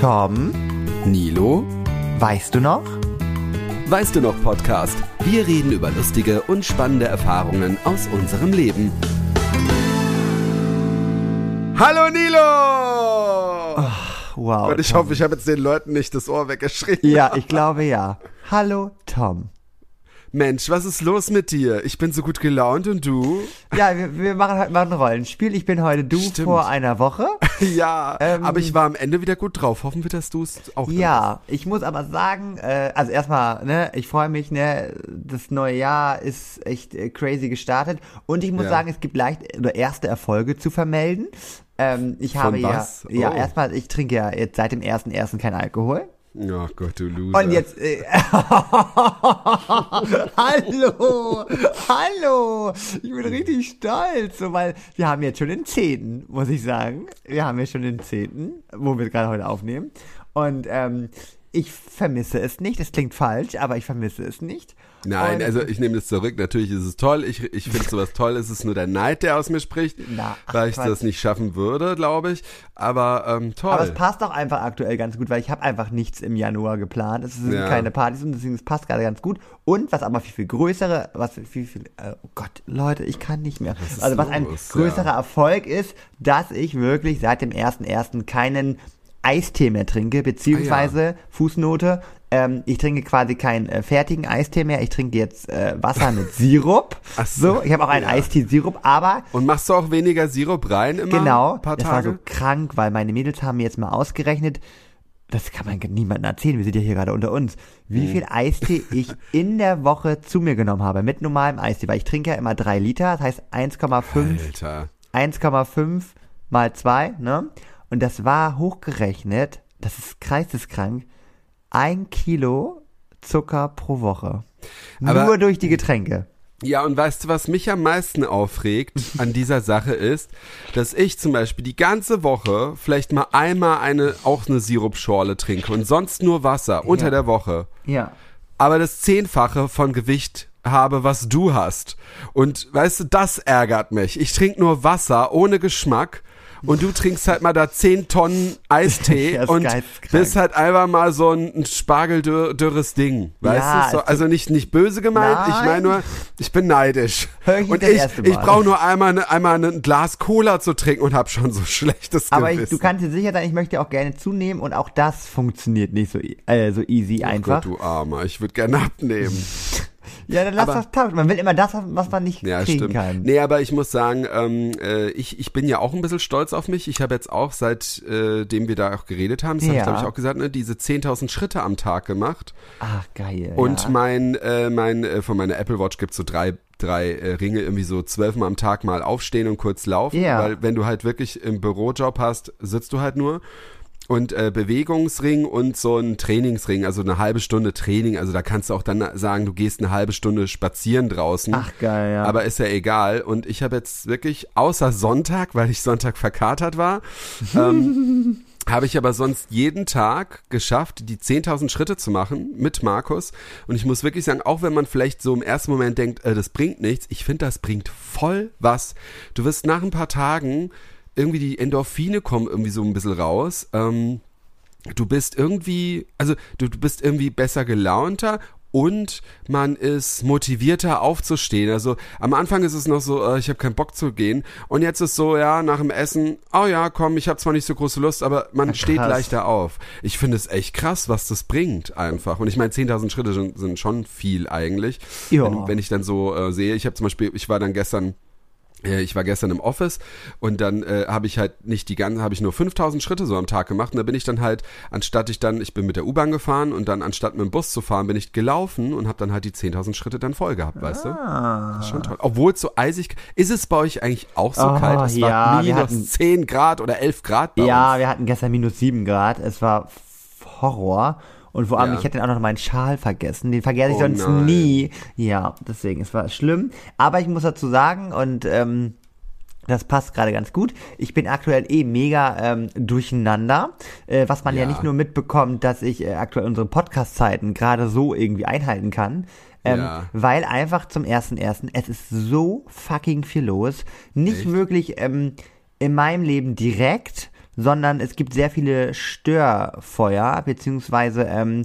Tom, Nilo, weißt du noch? weißt du noch Podcast? Wir reden über lustige und spannende Erfahrungen aus unserem Leben. Hallo Nilo! Wow. und ich Tom. hoffe, ich habe jetzt den Leuten nicht das Ohr weggeschrien. Ja, ich glaube ja. Hallo, Tom. Mensch, was ist los mit dir? Ich bin so gut gelaunt und du? Ja, wir, wir machen heute mal ein Rollenspiel. Ich bin heute du Stimmt. vor einer Woche. ja, Ähm, aber ich war am Ende wieder gut drauf. Hoffen wir, dass du es auch Ja, ich muss aber sagen, äh, also erstmal, ne, ich freue mich, ne, das neue Jahr ist echt äh, crazy gestartet und ich muss Ja. sagen, es gibt leicht oder erste Erfolge zu vermelden. Ähm, ich Von habe was? ja, ja, Oh. erstmal, ich trinke ja jetzt seit dem ersten ersten kein Alkohol. Oh Gott, du Loser. Und jetzt. Äh, hallo! Hallo! Ich bin richtig stolz, so, weil wir haben jetzt schon den 10., muss ich sagen. Wir haben jetzt schon den 10., wo wir gerade heute aufnehmen. Und ähm, ich vermisse es nicht. Es klingt falsch, aber ich vermisse es nicht. Nein, Und- also ich nehme das zurück. Natürlich ist es toll. Ich, ich finde sowas toll. Es ist nur der Neid, der aus mir spricht, Na, ach, weil ich Quatsch. das nicht schaffen würde, glaube ich. Aber ähm, toll. Aber es passt auch einfach aktuell ganz gut, weil ich habe einfach nichts im Januar geplant. Es sind Ja. keine Partys und deswegen es passt gerade ganz gut. Und was aber viel, viel größere, was viel, viel, äh, oh Gott, Leute, ich kann nicht mehr. ist also was ein los? größerer Ja. Erfolg ist, dass ich wirklich seit dem 1.1. keinen Eistee mehr trinke, beziehungsweise Fußnote, ähm, ich trinke quasi keinen äh, fertigen Eistee mehr, ich trinke jetzt äh, Wasser mit Sirup. Ach so, so, ich habe auch einen ja. Eistee-Sirup, aber Und machst du auch weniger Sirup rein immer? Genau, Ein paar das war so Tage? krank, weil meine Mädels haben mir jetzt mal ausgerechnet, das kann man niemandem erzählen, wir sind ja hier gerade unter uns, wie Hm. viel Eistee ich in der Woche zu mir genommen habe, mit normalem Eistee, weil ich trinke ja immer drei Liter, das heißt 1,5 Alter. 1,5 mal 2, ne? Und das war hochgerechnet, das ist kreisteskrank, ein Kilo Zucker pro Woche. Aber- Nur durch die Getränke. Ja, und weißt du, was mich am meisten aufregt an dieser Sache ist, dass ich zum Beispiel die ganze Woche vielleicht mal einmal eine, auch eine Sirupschorle trinke und sonst nur Wasser unter Ja. der Woche. Ja. aber das Zehnfache von Gewicht habe, was du hast. Und weißt du, das ärgert mich. Ich trinke nur Wasser ohne Geschmack und du trinkst halt mal da zehn Tonnen Eistee und bist halt einfach mal so ein, ein spargeldürres Ding. Weißt Ja, du? So, also nicht, nicht böse gemeint, ich Nein. meine nur, ich bin neidisch. Ich und ich, ich brauche nur einmal, ne, einmal ein Glas Cola zu trinken und hab schon so schlechtes Aber ich, Gewissen. du kannst dir sicher sein, ich möchte auch gerne zunehmen und auch das funktioniert nicht so, äh, so easy Oh einfach. Gott, du Armer, ich würde gerne abnehmen. ja, dann lass aber- das tauschen. Man will immer das, was man nicht Ja, kriegen stimmt. kann. Nee, aber ich muss sagen, ähm, äh, ich, ich bin ja auch ein bisschen stolz auf mich. Ich habe jetzt auch, seitdem wir da auch geredet haben, das habe Ja. ich glaube ich auch gesagt, ne, diese 10.000 Schritte am Tag gemacht. Ach, geil. Und ja. mein, äh, mein, äh, von meiner Apple Watch gibt's so drei, drei äh, Ringe, irgendwie so zwölfmal am Tag mal aufstehen und kurz laufen. Ja. Weil wenn du halt wirklich im Bürojob hast, sitzt du halt nur. Und äh, Bewegungsring und so ein Trainingsring, also eine halbe Stunde Training. Also da kannst du auch dann sagen, du gehst eine halbe Stunde spazieren draußen. Ach, geil, ja. Aber ist ja egal. Und ich habe jetzt wirklich, außer Sonntag, weil ich Sonntag verkatert war, ähm, habe ich aber sonst jeden Tag geschafft, die 10.000 Schritte zu machen mit Markus. Und ich muss wirklich sagen, auch wenn man vielleicht so im ersten Moment denkt, äh, das bringt nichts, ich finde, das bringt voll was. Du wirst nach ein paar Tagen irgendwie die Endorphine kommen irgendwie so ein bisschen raus. Ähm, du bist irgendwie, also du, du bist irgendwie besser gelaunter und man ist motivierter aufzustehen. Also am Anfang ist es noch so, äh, ich habe keinen Bock zu gehen und jetzt ist so, ja, nach dem Essen, oh ja, komm, ich habe zwar nicht so große Lust, aber man Ja, steht leichter auf. Ich finde es echt krass, was das bringt einfach. Und ich meine, 10.000 Schritte sind, sind schon viel eigentlich. Wenn, wenn ich dann so äh, sehe, ich habe zum Beispiel, ich war dann gestern ich war gestern im Office und dann äh, habe ich halt nicht die ganze, habe ich nur 5000 Schritte so am Tag gemacht und da bin ich dann halt, anstatt ich dann, ich bin mit der U-Bahn gefahren und dann anstatt mit dem Bus zu fahren, bin ich gelaufen und habe dann halt die 10.000 Schritte dann voll gehabt, weißt du? Das ist schon toll. Obwohl es so eisig, ist es bei euch eigentlich auch so Oh, kalt? Es ja, war minus hatten- 10 Grad oder 11 Grad bei ja, uns. wir hatten gestern minus sieben Grad. Es war Horror. Und vor allem, Ja. ich hätte auch noch meinen Schal vergessen. Den vergesse ich Oh sonst nein. nie. Ja, deswegen, es war schlimm. Aber ich muss dazu sagen, und ähm, das passt gerade ganz gut. Ich bin aktuell eh mega ähm, durcheinander, äh, was man ja. Ja. nicht nur mitbekommt, dass ich äh, aktuell unsere Podcast-Zeiten gerade so irgendwie einhalten kann, ähm, Ja. weil einfach zum ersten ersten es ist so fucking viel los. Nicht Echt? wirklich ähm, in meinem Leben direkt, sondern es gibt sehr viele Störfeuer, beziehungsweise ähm,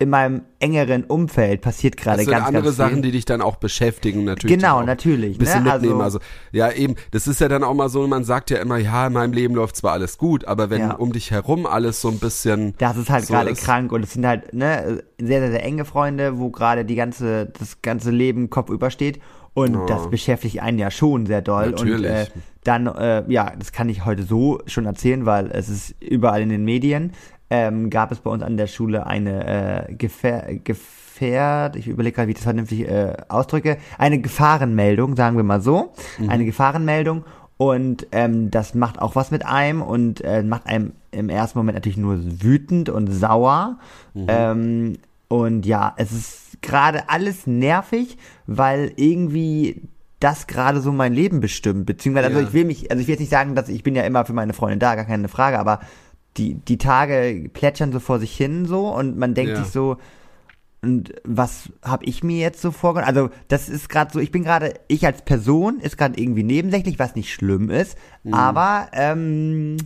in meinem engeren Umfeld passiert gerade ganz, andere ganz viel. Sachen, die dich dann auch beschäftigen, natürlich. Genau, natürlich, Ein bisschen ne? mitnehmen. Also- Also, ja, eben, das ist ja dann auch mal so, man sagt ja immer, ja, in meinem Leben läuft zwar alles gut, aber wenn Ja. um dich herum alles so ein bisschen. Das ist halt so gerade krank und es sind halt ne, sehr, sehr, sehr enge Freunde, wo gerade die ganze, das ganze Leben kopfüber steht. Und Oh. das beschäftigt einen ja schon sehr doll. Und Natürlich. äh, dann, äh, ja, das kann ich heute so schon erzählen, weil es ist überall in den Medien. Ähm, gab es bei uns an der Schule eine äh, Gefähr Gefährt, ich überlege gerade, wie ich das vernünftig äh, ausdrücke, eine Gefahrenmeldung, sagen wir mal so, eine Gefahrenmeldung und ähm, das macht auch was mit einem und äh, macht einem im ersten Moment natürlich nur wütend und sauer. Ähm, und ja, es ist gerade alles nervig, weil irgendwie das gerade so mein Leben bestimmt. Beziehungsweise, also Ja. ich will mich, also ich will jetzt nicht sagen, dass ich bin ja immer für meine Freundin da, gar keine Frage, aber die, die Tage plätschern so vor sich hin so und man denkt Ja. sich so, und was habe ich mir jetzt so vorgenommen? Also das ist gerade so, ich bin gerade, ich als Person ist gerade irgendwie nebensächlich, was nicht schlimm ist, Mhm. aber ähm,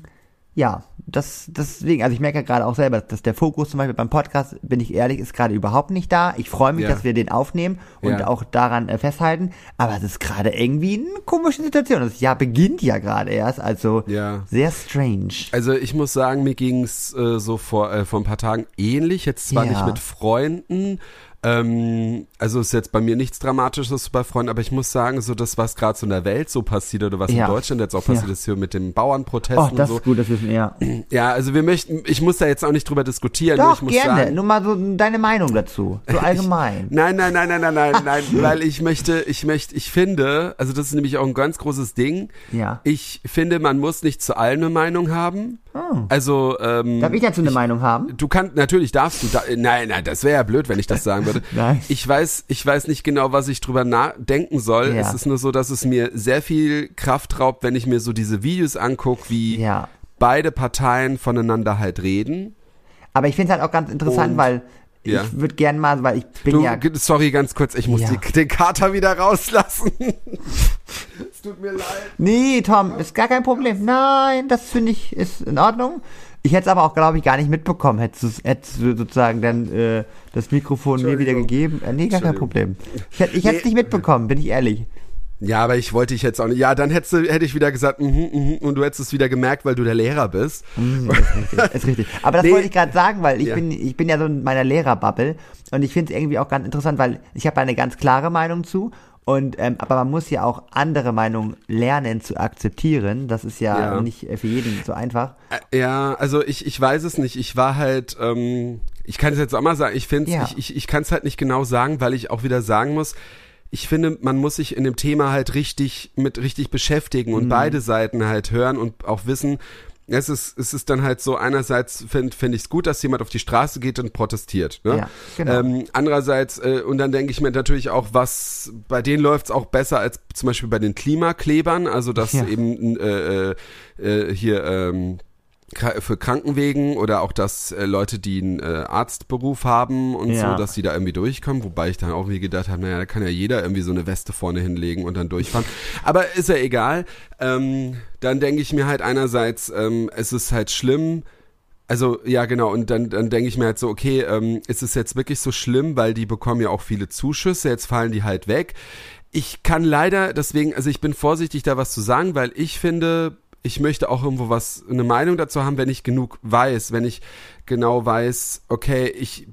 ja, das deswegen, also ich merke ja gerade auch selber, dass der Fokus zum Beispiel beim Podcast, bin ich ehrlich, ist gerade überhaupt nicht da. Ich freue mich, Ja. dass wir den aufnehmen und Ja. auch daran äh, festhalten, aber es ist gerade irgendwie eine komische Situation. Das Jahr beginnt ja gerade erst, also Ja. sehr strange. Also ich muss sagen, mir ging's äh, so vor, äh, vor ein paar Tagen ähnlich. Jetzt zwar nicht mit Freunden. Ähm, also ist jetzt bei mir nichts Dramatisches bei Freunden, aber ich muss sagen, so das, was gerade so in der Welt so passiert oder was Ja. in Deutschland jetzt auch Ja. passiert ist hier mit den Bauernprotesten Oh, und das so. ist gut, das wissen wir ja. Ja, also wir möchten, ich muss da jetzt auch nicht drüber diskutieren, nur ich Doch, muss gerne. sagen. Nur mal so deine Meinung dazu. So allgemein. Nein, nein, nein, nein, nein, nein, nein, weil ich möchte, ich möchte, ich finde, also das ist nämlich auch ein ganz großes Ding. Ja. Ich finde, man muss nicht zu allem eine Meinung haben. Oh. Also, ähm, Darf ich dazu eine Meinung haben? Du kannst, natürlich darfst du da, nein, nein, das wäre ja blöd, wenn ich das sagen würde. Nein. Ich weiß, ich weiß nicht genau, was ich drüber nachdenken soll. Ja. Es ist nur so, dass es mir sehr viel Kraft raubt, wenn ich mir so diese Videos angucke, wie Ja. beide Parteien voneinander halt reden. Aber ich finde es halt auch ganz interessant, Und- weil Ja. ich würde gern mal, weil ich bin Du, ja. sorry, ganz kurz, ich muss Ja. die, den Kater wieder rauslassen. es tut mir leid. Nee, Tom, ist gar kein Problem. Nein, das finde ich ist in Ordnung. Ich hätte es aber auch, glaube ich, gar nicht mitbekommen, hättest, du sozusagen dann äh, das Mikrofon mir wieder gegeben. Äh, nee, gar kein. Problem. Ich, ich hätte es Nee. nicht mitbekommen, bin ich ehrlich. Ja, aber ich wollte dich jetzt auch nicht. Ja, dann hättest du, hätte ich wieder gesagt, mhm, mhm, und du hättest es wieder gemerkt, weil du der Lehrer bist. Mm, ist richtig, ist richtig. Aber das Nee. wollte ich gerade sagen, weil ich Ja. bin ich bin ja so in meiner Lehrerbubble und ich finde es irgendwie auch ganz interessant, weil ich habe eine ganz klare Meinung zu und ähm, aber man muss ja auch andere Meinungen lernen zu akzeptieren. Das ist ja, Ja. nicht für jeden so einfach. Ja, also ich, ich weiß es nicht. Ich war halt, ähm, ich kann es jetzt auch mal sagen, ich finde Ja. ich, ich, ich kann es halt nicht genau sagen, weil ich auch wieder sagen muss, ich finde, man muss sich in dem Thema halt richtig mit richtig beschäftigen und beide Seiten halt hören und auch wissen, es ist, es ist dann halt so, einerseits finde find ich es gut, dass jemand auf die Straße geht und protestiert. Ne? Ja, genau. ähm, andererseits, äh, und dann denke ich mir natürlich auch, was bei denen läuft's auch besser als zum Beispiel bei den Klimaklebern, also dass Ja. eben äh, äh, äh, hier ähm, für Krankenwegen oder auch, dass äh, Leute, die einen äh, Arztberuf haben und Ja. so, dass die da irgendwie durchkommen, wobei ich dann auch wie gedacht habe, naja, da kann ja jeder irgendwie so eine Weste vorne hinlegen und dann durchfahren. Aber ist ja egal. Ähm, dann denke ich mir halt einerseits, ähm, es ist halt schlimm, also ja genau, und dann, dann denke ich mir halt so, okay, ähm, ist es jetzt wirklich so schlimm, weil die bekommen ja auch viele Zuschüsse, jetzt fallen die halt weg. Ich kann leider, deswegen, also ich bin vorsichtig da was zu sagen, weil ich finde, ich möchte auch irgendwo was, eine Meinung dazu haben, wenn ich genug weiß, wenn ich genau weiß, okay, ich,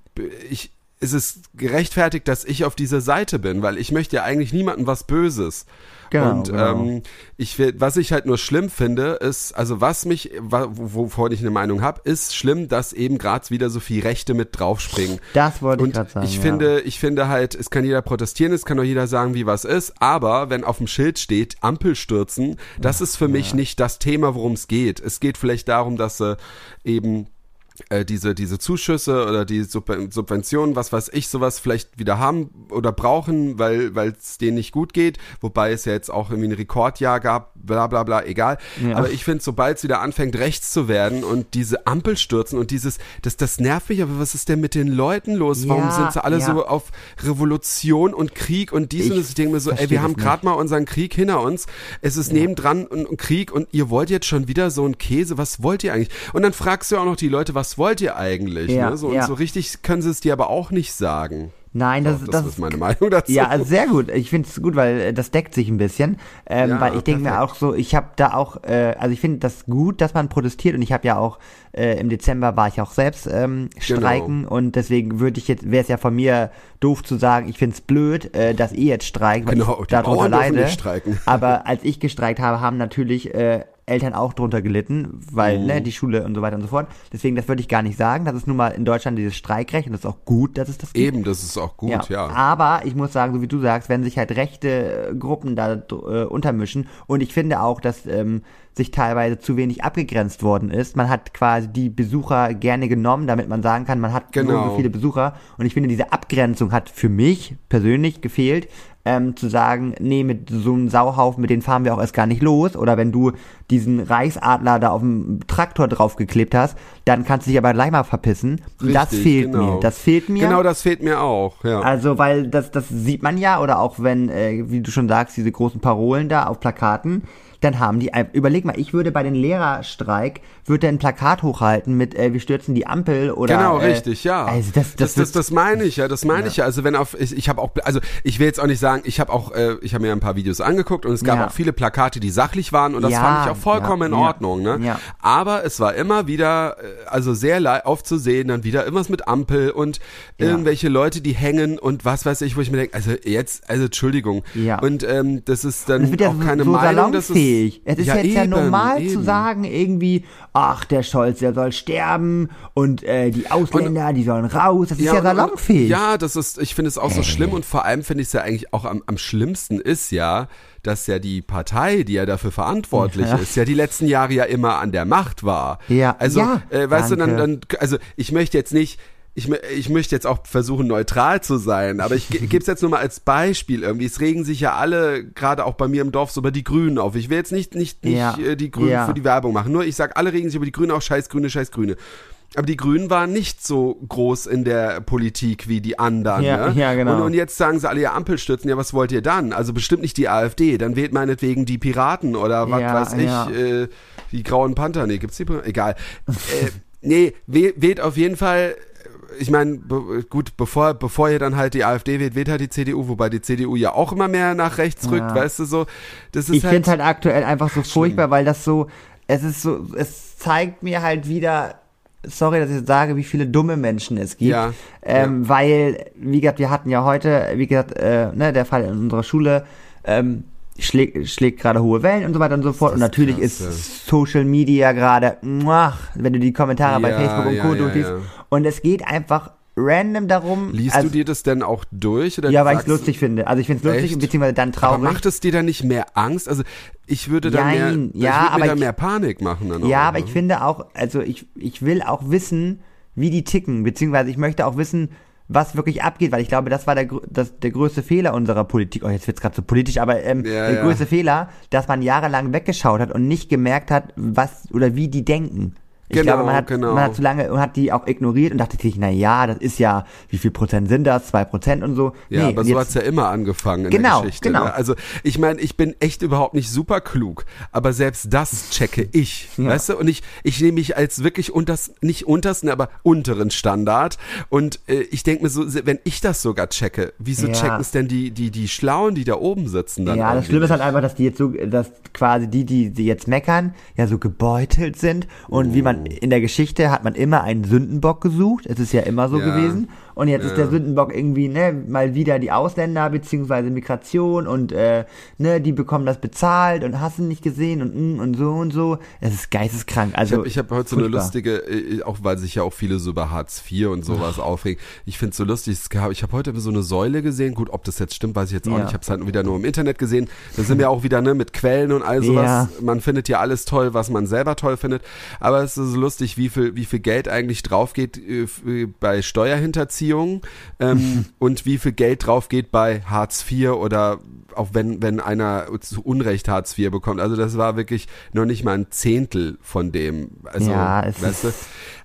ich, es ist gerechtfertigt, dass ich auf dieser Seite bin, weil ich möchte ja eigentlich niemandem was Böses. Genau, und genau. ähm, ich was ich halt nur schlimm finde, ist, also was mich, wovon ich eine Meinung habe, ist schlimm, dass eben gerade wieder so viel Rechte mit draufspringen. Das wollte ich Und gerade sagen. ich ja. finde, ich finde halt, es kann jeder protestieren, es kann auch jeder sagen, wie was ist, aber wenn auf dem Schild steht, Ampel stürzen, das ist für mich nicht das Thema, worum es geht. Es geht vielleicht darum, dass sie eben äh, diese, diese Zuschüsse oder die Sub Subventionen, was weiß ich, sowas vielleicht wieder haben oder brauchen, weil es denen nicht gut geht, wobei es ja jetzt auch irgendwie ein Rekordjahr gab, bla bla bla, egal. Ja. Aber ich finde, sobald es wieder anfängt, rechts zu werden und diese Ampel stürzen und dieses, das, das nervt mich, aber was ist denn mit den Leuten los? Warum ja, sind sie alle ja. so auf Revolution und Krieg und dies und das? Ich denke mir so, ey, wir haben gerade mal unseren Krieg hinter uns, es ist nebendran ein, Krieg und ihr wollt jetzt schon wieder so ein Käse, was wollt ihr eigentlich? Und dann fragst du auch noch die Leute, was wollt ihr eigentlich? Ne? so. Und so richtig können sie es dir aber auch nicht sagen. Nein, das, so, das, das, ist meine Meinung dazu. Ja, sehr gut. Ich finde es gut, weil äh, das deckt sich ein bisschen. Ähm, ja, weil ich denke mir auch so, ich habe da auch, äh, also ich finde das gut, dass man protestiert und ich habe ja auch äh, im Dezember war ich auch selbst ähm, genau. streiken genau. und deswegen würde ich jetzt, wäre es ja von mir doof zu sagen, ich finde es blöd, äh, dass ihr jetzt streikt, weil genau, ich darunter leide. Aber als ich gestreikt habe, haben natürlich äh, Eltern auch drunter gelitten, weil mhm. ne, die Schule und so weiter und so fort. Deswegen, das würde ich gar nicht sagen. Das ist nun mal in Deutschland dieses Streikrecht und das ist auch gut, dass es das gibt. Eben, das ist auch gut, ja. ja. Aber ich muss sagen, so wie du sagst, wenn sich halt rechte äh, Gruppen da äh, untermischen und ich finde auch, dass ähm, sich teilweise zu wenig abgegrenzt worden ist. Man hat quasi die Besucher gerne genommen, damit man sagen kann, man hat genau. so viele Besucher. Und ich finde, diese Abgrenzung hat für mich persönlich gefehlt ähm, zu sagen, nee, mit so einem Sauhaufen, mit denen fahren wir auch erst gar nicht los. Oder wenn du diesen Reichsadler da auf dem Traktor draufgeklebt hast, dann kannst du dich aber gleich mal verpissen. Richtig, das fehlt genau. mir. Das fehlt mir. Genau, das fehlt mir auch, ja. Also, weil das, das sieht man ja, oder auch wenn, äh, wie du schon sagst, diese großen Parolen da auf Plakaten, dann haben die, überleg mal, ich würde bei den Lehrerstreik, würde ein Plakat hochhalten mit, äh, wir stürzen die Ampel oder. Genau, äh, richtig, ja. Also das, das, das, das, das meine ich ja, das meine ja. ich ja. Also wenn auf, ich, ich habe auch, also ich will jetzt auch nicht sagen, ich habe auch, äh, ich habe mir ein paar Videos angeguckt und es gab ja. auch viele Plakate, die sachlich waren und das ja, fand ich auch vollkommen in Ordnung, ne? Ja. Aber es war immer wieder, äh, also sehr aufzusehen, dann wieder irgendwas mit Ampel und irgendwelche Leute, die hängen und was weiß ich, wo ich mir denke, also jetzt, also Entschuldigung. Ja. Und ähm, das ist dann das auch keine so Meinung, dass es fähig. Es ist ja, jetzt eben, ja normal eben. zu sagen, irgendwie, ach, der Scholz, der soll sterben und äh, die Ausländer, und, die sollen raus. Das ist ja, ja salonfähig. Ja, das ist, ich finde es auch so schlimm und vor allem finde ich es ja eigentlich auch am, am schlimmsten ist ja, dass ja die Partei, die ja dafür verantwortlich ja. ist, ja die letzten Jahre ja immer an der Macht war. Ja. Also, ja, äh, weißt danke. du, dann, dann, also ich möchte jetzt nicht, ich, ich möchte jetzt auch versuchen, neutral zu sein, aber ich gebe es jetzt nur mal als Beispiel irgendwie. Es regen sich ja alle, gerade auch bei mir im Dorf, so über die Grünen auf. Ich will jetzt nicht, nicht, nicht ja. Äh, die Grünen ja. für die Werbung machen. Nur ich sag, alle regen sich über die Grünen auch scheiß Grüne, scheiß Grüne. Aber die Grünen waren nicht so groß in der Politik wie die anderen. Ja, ne? ja genau. Und, und, jetzt sagen sie alle, ja, Ampel stürzen, ja, was wollt ihr dann? Also bestimmt nicht die AfD, dann wählt meinetwegen die Piraten oder was ja, weiß ich, äh, die Grauen Panther, nee, gibt's die? Egal. äh, nee, wählt auf jeden Fall ich meine, be gut, bevor, bevor ihr dann halt die AfD wählt, wählt halt die CDU, wobei die CDU ja auch immer mehr nach rechts rückt, ja. weißt du so. Das ist ich halt, finde halt aktuell einfach so furchtbar, weil das so, es ist so, es zeigt mir halt wieder, sorry, dass ich sage, wie viele dumme Menschen es gibt. Ja, ähm, ja. Weil, wie gesagt, wir hatten ja heute, wie gesagt, äh, ne, der Fall in unserer Schule, ähm, schlägt, schlägt gerade hohe Wellen und so weiter und so fort. Und natürlich krass, ist ja. Social Media gerade, wenn du die Kommentare ja, bei Facebook und Co. Ja, durchliest. Und es geht einfach random darum. Liest also, du dir das denn auch durch? Oder ja, weil ich es lustig finde. Also ich finde es lustig, echt? beziehungsweise dann traurig. Aber macht es dir dann nicht mehr Angst? Also ich würde dann mehr, ja, ich würde mir da mehr Panik machen. Dann ja, auch, aber ne? ich finde auch, also ich, ich will auch wissen, wie die ticken, beziehungsweise ich möchte auch wissen, was wirklich abgeht, weil ich glaube, das war der, das, der größte Fehler unserer Politik. Oh, jetzt wird's gerade so politisch, aber ähm, ja, der ja. größte Fehler, dass man jahrelang weggeschaut hat und nicht gemerkt hat, was oder wie die denken. Ich genau, glaube, man hat, genau. man hat zu lange und hat die auch ignoriert und dachte sich, na ja, das ist ja, wie viel Prozent sind das? Zwei Prozent und so. Ja, nee, aber so hat's ja immer angefangen in genau, der Geschichte. Genau. Ne? Also ich meine, ich bin echt überhaupt nicht super klug, aber selbst das checke ich, ja. weißt du? Und ich, ich nehme mich als wirklich unters, nicht untersten, aber unteren Standard. Und äh, ich denke mir so, wenn ich das sogar checke, wieso ja. checken es denn die, die, die Schlauen, die da oben sitzen dann? Ja, das Schlimme ist halt einfach, dass die jetzt so, dass quasi die, die, die jetzt meckern, ja so gebeutelt sind und oh. wie man in der Geschichte hat man immer einen Sündenbock gesucht. Es ist ja immer so ja. gewesen. Und jetzt ist der Sündenbock irgendwie, ne, mal wieder die Ausländer beziehungsweise Migration und äh, ne, die bekommen das bezahlt und hast du nicht gesehen und mm, und so und so. Es ist geisteskrank. Also ich habe hab heute so eine lustige, äh, auch weil sich ja auch viele so über Hartz IV und sowas aufregen. Ich finde es so lustig. Ich habe heute so eine Säule gesehen. Gut, ob das jetzt stimmt, weiß ich jetzt auch Ja. nicht. Ich habe es halt wieder nur im Internet gesehen. Da sind wir auch wieder ne mit Quellen und all sowas. Ja. Man findet ja alles toll, was man selber toll findet. Aber es ist so lustig, wie viel, wie viel Geld eigentlich drauf geht äh, äh, bei Steuerhinterziehung ähm, und wie viel Geld drauf geht bei Hartz IV oder auch wenn, wenn einer zu Unrecht Hartz IV bekommt. Also das war wirklich noch nicht mal ein Zehntel von dem. Also, Ja, es weißt du?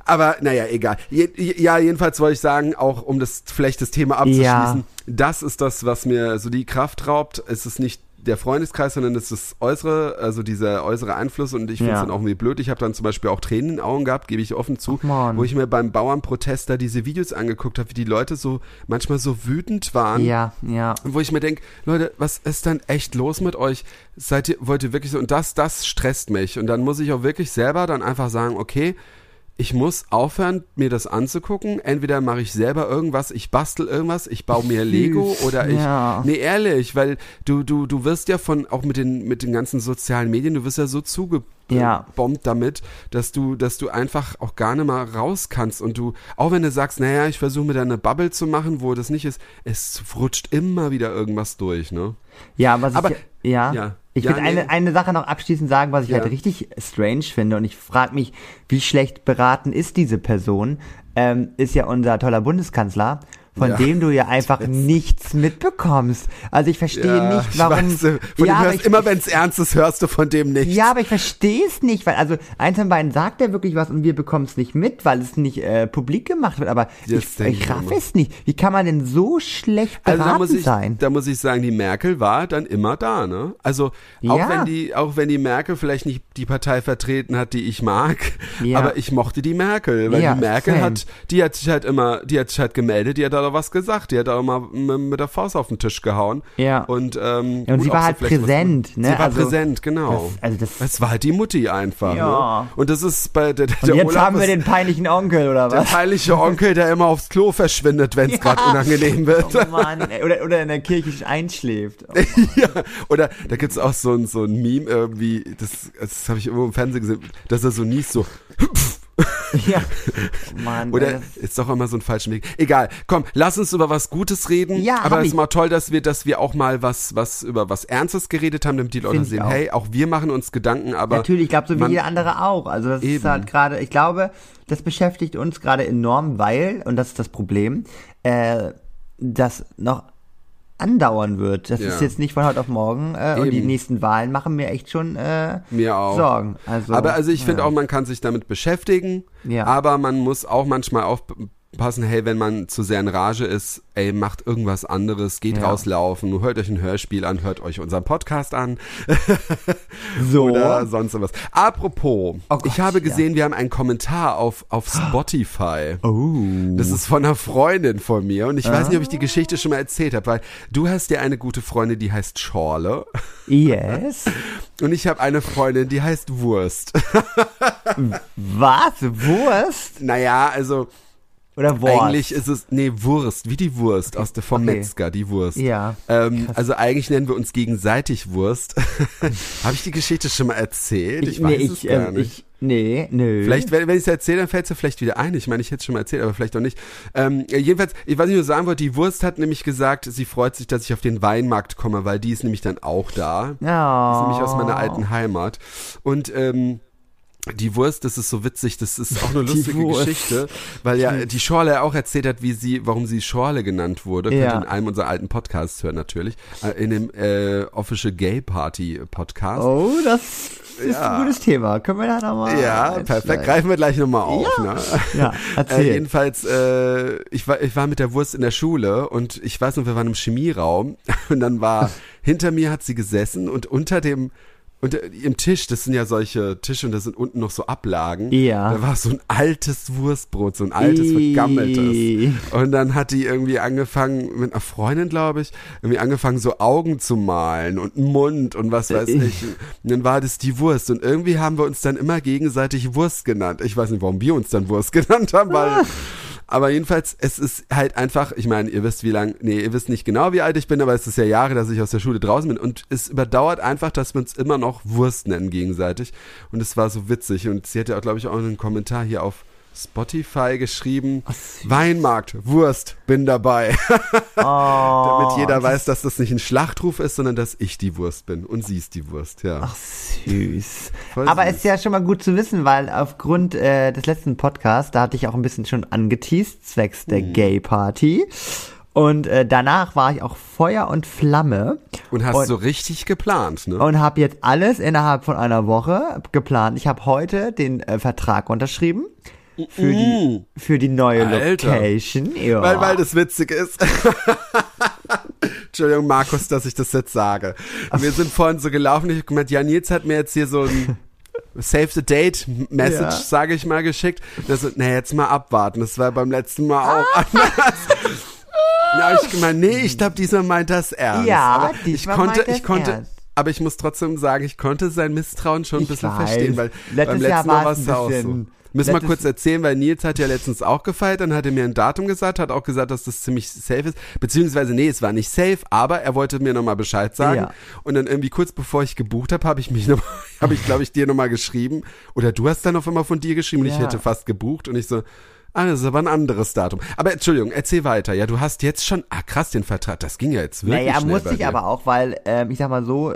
Aber naja, egal. Je, ja, jedenfalls wollte ich sagen, auch um das vielleicht das Thema abzuschließen, Ja. das ist das, was mir so die Kraft raubt. Es ist nicht der Freundeskreis, sondern es ist das äußere, also dieser äußere Einfluss und ich finde es Ja. dann auch irgendwie blöd. Ich habe dann zum Beispiel auch Tränen in den Augen gehabt, gebe ich offen zu, wo ich mir beim Bauernprotest da diese Videos angeguckt habe, wie die Leute so manchmal so wütend waren. Ja, ja. Und wo ich mir denke, Leute, was ist denn echt los mit euch? Seid ihr, wollt ihr wirklich so, und das, das stresst mich. Und dann muss ich auch wirklich selber dann einfach sagen, okay, ich muss aufhören, mir das anzugucken. Entweder mache ich selber irgendwas, ich bastel irgendwas, ich baue mir Lego oder ich. Ja. Nee, ehrlich, weil du, du, du wirst ja von, auch mit den, mit den ganzen sozialen Medien, du wirst ja so zugebombt Ja. damit, dass du, dass du einfach auch gar nicht mal raus kannst und du, auch wenn du sagst, naja, ich versuche mir da eine Bubble zu machen, wo das nicht ist, es rutscht immer wieder irgendwas durch, ne? Ja, was Aber- ich, ja, ja. ich Ja, will nee. eine, eine Sache noch abschließend sagen, was ich Ja. halt richtig strange finde und ich frage mich, wie schlecht beraten ist diese Person, ähm, ist ja unser toller Bundeskanzler, von Ja. dem du ja einfach nichts mitbekommst. Also ich verstehe nicht, ich warum. weiß, von dem ja, aber hörst, ich, immer wenn es ernst ist, hörst du von dem nichts. ja, aber ich verstehe es nicht, weil also eins von beiden sagt er wirklich was und wir bekommen es nicht mit, weil es nicht äh, publik gemacht wird. Aber Das ich, ich ich raff es nicht. Wie kann man denn so schlecht Also beraten da muss ich, sein? da muss ich sagen, die Merkel war dann immer da, ne? Also auch Ja. wenn die, auch wenn die Merkel vielleicht nicht die Partei vertreten hat, die ich mag, Ja. aber ich mochte die Merkel, weil Ja, die Merkel same. hat, die hat sich halt immer, die hat sich halt gemeldet, die hat da doch was gesagt, die hat da mal mit der Faust auf den Tisch gehauen. Ja. Und, ähm, Ja, und sie auch war so halt was- präsent, ne? Sie war Also, präsent, genau. das- also das- es war halt die Mutti einfach, Ja. ne? Und das ist bei der, der Und jetzt Olaf haben wir ist- den peinlichen Onkel, oder der was? peinliche Onkel, der immer aufs Klo verschwindet, wenn es gerade unangenehm wird. Oh Mann, oder, oder in der Kirche einschläft. Oh, ja, oder da gibt's auch so ein, so ein Meme irgendwie, das, das habe ich irgendwo im Fernsehen gesehen, dass er so niest, so, ja. Mann, oder ist doch immer so ein falschen Weg. Egal, komm, lass uns über was Gutes reden. Ja, aber es ist mal toll, dass wir, dass wir auch mal was, was über was Ernstes geredet haben, damit die Leute sehen, auch. hey, auch wir machen uns Gedanken, aber Natürlich, ich glaube, so wie man- jeder andere auch. Also das ist Eben. halt gerade, ich glaube, das beschäftigt uns gerade enorm, weil, und das ist das Problem, äh, das noch andauern wird. Das Ja. ist jetzt nicht von heute auf morgen äh, und die nächsten Wahlen machen mir echt schon äh, Mir auch. Sorgen. Also, aber also ich finde ja. auch, man kann sich damit beschäftigen, Ja. aber man muss auch manchmal aufpassen, hey, wenn man zu sehr in Rage ist, ey, macht irgendwas anderes, geht Ja. rauslaufen, hört euch ein Hörspiel an, hört euch unseren Podcast an so. oder sonst was. Apropos, Oh Gott, ich habe ja. gesehen, wir haben einen Kommentar auf, auf Spotify. Oh. Das ist von einer Freundin von mir und ich weiß nicht, ob ich die Geschichte schon mal erzählt habe, weil du hast ja eine gute Freundin, die heißt Schorle Yes. und ich habe eine Freundin, die heißt Wurst. Was? Wurst? naja, also Oder Wurst? Eigentlich ist es, nee, Wurst, wie die Wurst aus der vom Okay. Metzger, die Wurst. Ja. Ähm, also eigentlich nennen wir uns gegenseitig Wurst. Habe ich die Geschichte schon mal erzählt? Ich, weiß nee, es ich, gar ähm, nicht. ich, nee, nö. Vielleicht, wenn, wenn ich es erzähle, dann fällt es ja vielleicht wieder ein. Ich meine, ich hätte es schon mal erzählt, aber vielleicht auch nicht. Ähm, jedenfalls, ich weiß nicht, was ich nur sagen wollte, die Wurst hat nämlich gesagt, sie freut sich, dass ich auf den Weinmarkt komme, weil die ist nämlich dann auch da. Ja. Das ist nämlich aus meiner alten Heimat. Und ähm, die Wurst, das ist so witzig, das ist auch eine lustige. Geschichte, weil ja die Schorle auch erzählt hat, wie sie, warum sie Schorle genannt wurde. Könnt Ja. ihr in einem unserer alten Podcasts hören natürlich. Äh, In dem äh, Official Gay Party Podcast. Oh, das ist Ja. ein gutes Thema. Können wir da nochmal. Ja, perfekt. Greifen wir gleich nochmal auf. Ne? Ja, erzähl. Äh, jedenfalls, äh, ich, war, ich war mit der Wurst in der Schule und ich weiß noch, wir waren im Chemieraum und dann war, hinter mir hat sie gesessen und unter dem, unter ihrem Tisch, das sind ja solche Tische und da sind unten noch so Ablagen. Ja. Da war so ein altes Wurstbrot, so ein altes, vergammeltes. Und dann hat die irgendwie angefangen, mit einer Freundin, glaube ich, irgendwie angefangen, so Augen zu malen und einen Mund und was weiß ich. Und dann war das die Wurst. Und irgendwie haben wir uns dann immer gegenseitig Wurst genannt. Ich weiß nicht, warum wir uns dann Wurst genannt haben, weil aber jedenfalls, es ist halt einfach, ich meine, ihr wisst wie lang, nee, ihr wisst nicht genau, wie alt ich bin, aber es ist ja Jahre, dass ich aus der Schule draußen bin. Und es überdauert einfach, dass wir uns immer noch Wurst nennen gegenseitig. Und es war so witzig. Und sie hatte auch, glaube ich, auch einen Kommentar hier auf Spotify geschrieben, Weinmarkt, Wurst, bin dabei. Oh, Damit jeder weiß, dass das nicht ein Schlachtruf ist, sondern dass ich die Wurst bin und sie ist die Wurst, ja. Ach, süß. Voll Aber süß. ist ja schon mal gut zu wissen, weil aufgrund äh, des letzten Podcasts, da hatte ich auch ein bisschen schon angeteased, zwecks der Mhm. Gay Party. Und äh, danach war ich auch Feuer und Flamme Und hast und- so richtig geplant, ne? und habe jetzt alles innerhalb von einer Woche geplant. Ich habe heute den äh, Vertrag unterschrieben für die für die neue Alter. Location. Ja. Weil, weil das witzig ist. Entschuldigung, Markus, dass ich das jetzt sage. Wir sind vorhin so gelaufen, ich hab gemeint, ja, Nils hat mir jetzt hier so ein Save the Date Message, Ja. sage ich mal, geschickt. Das na, jetzt mal abwarten. Das war beim letzten Mal auch Ah. anders. Habe ich gemeint, nee, ich glaube, dieser meint das ernst. Ja, aber ich konnte, ich konnte, ernst. aber ich muss trotzdem sagen, ich konnte sein Misstrauen schon ein Ich bisschen weiß. verstehen, weil Letztes beim Jahr letzten Mal war es auch so. Müssen wir kurz erzählen, weil Nils hat ja letztens auch gefeiert, dann hat er mir ein Datum gesagt, hat auch gesagt, dass das ziemlich safe ist. Beziehungsweise, nee, es war nicht safe, aber er wollte mir nochmal Bescheid sagen. Ja. Und dann irgendwie kurz bevor ich gebucht habe, habe ich mich noch, habe ich, glaube ich, dir nochmal geschrieben. Oder du hast dann auf einmal von dir geschrieben und ich Ja. hätte fast gebucht und ich so, ah, das ist aber ein anderes Datum. Aber Entschuldigung, erzähl weiter. Ja, du hast jetzt schon, ah krass, den Vertrag, das ging ja jetzt wirklich Naja, musste ich aber auch, weil ähm, ich sag mal so,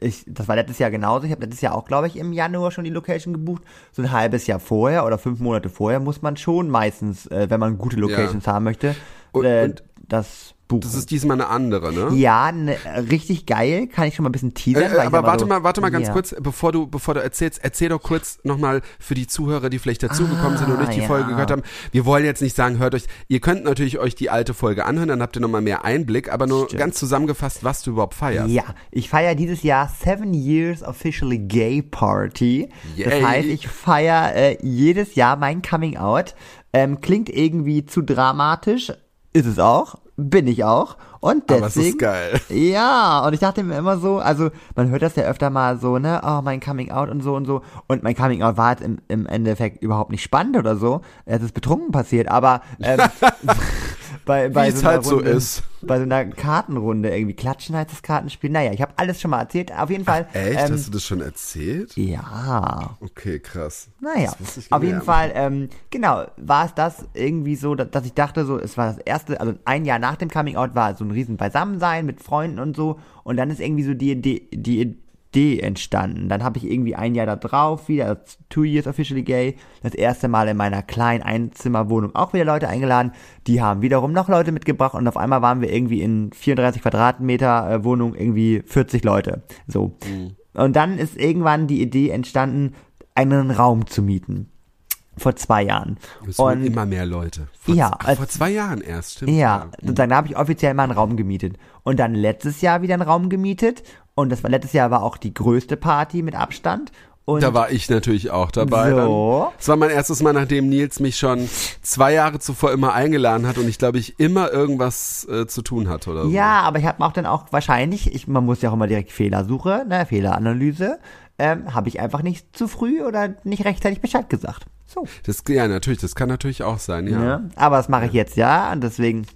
ich, das war letztes Jahr genauso. Ich habe letztes Jahr auch, glaube ich, im Januar schon die Location gebucht. So ein halbes Jahr vorher oder fünf Monate vorher muss man schon meistens, äh, wenn man gute Locations haben möchte, Und- äh, und- das buchen. Das ist diesmal eine andere, ne? ja, ne, richtig geil. Kann ich schon mal ein bisschen teasern. Äh, ich aber warte so, mal, warte mal ganz ja. kurz, bevor du, bevor du erzählst, erzähl doch kurz nochmal für die Zuhörer, die vielleicht dazugekommen sind und nicht die Ah, ja. Folge gehört haben. Wir wollen jetzt nicht sagen, hört euch, ihr könnt natürlich euch die alte Folge anhören, dann habt ihr nochmal mehr Einblick, aber nur ganz zusammengefasst, was du überhaupt feierst. Ja, ich feiere dieses Jahr Seven Years Officially Gay Party. Das Yay. heißt, ich feiere äh, jedes Jahr mein Coming Out. Ähm, klingt irgendwie zu dramatisch, ist es auch, bin ich auch. Und Aber es ist deswegen. geil. Ja, und ich dachte mir immer so, also man hört das ja öfter mal so, ne, oh, mein Coming Out und so und so. Und mein Coming Out war jetzt im, im Endeffekt überhaupt nicht spannend oder so. Es ist betrunken passiert, aber ähm, bei, bei Wie es so halt so Runde, ist. Bei so einer Kartenrunde irgendwie. Klatschen heißt das Kartenspiel. Naja, ich habe alles schon mal erzählt. Auf jeden Fall. Echt? Ähm, Hast du das schon erzählt? ja. Okay, krass. Naja, auf jeden. Fall, ähm, genau, war es das irgendwie so, dass, ich dachte so, es war das erste, also ein Jahr nach dem Coming Out war so ein riesen Beisammensein mit Freunden und so und dann ist irgendwie so die Idee, die Idee entstanden. Dann habe ich irgendwie ein Jahr da drauf wieder, two years officially gay, das erste Mal in meiner kleinen Einzimmerwohnung auch wieder Leute eingeladen, die haben wiederum noch Leute mitgebracht und auf einmal waren wir irgendwie in 34 Quadratmeter äh, Wohnung irgendwie 40 Leute, so. Und dann ist irgendwann die Idee entstanden, einen Raum zu mieten. Vor zwei Jahren. Es Und immer mehr Leute. Vor, Ja, als- vor zwei Jahren erst, stimmt. ja, und dann habe ich offiziell mal einen Raum gemietet. Und dann letztes Jahr wieder einen Raum gemietet. Und das war letztes Jahr war auch die größte Party mit Abstand. Und Da war ich natürlich auch dabei. So. Das war mein erstes Mal, nachdem Nils mich schon zwei Jahre zuvor immer eingeladen hat und ich glaube, ich immer irgendwas äh, zu tun hatte oder so. ja, aber ich habe auch dann auch wahrscheinlich, ich, man muss ja auch immer direkt Fehlersuche, ne, Fehleranalyse, ähm, habe ich einfach nicht zu früh oder nicht rechtzeitig Bescheid gesagt. So. Das, ja, natürlich, das kann natürlich auch sein, ja. Ne? Aber das mache ich jetzt ja und deswegen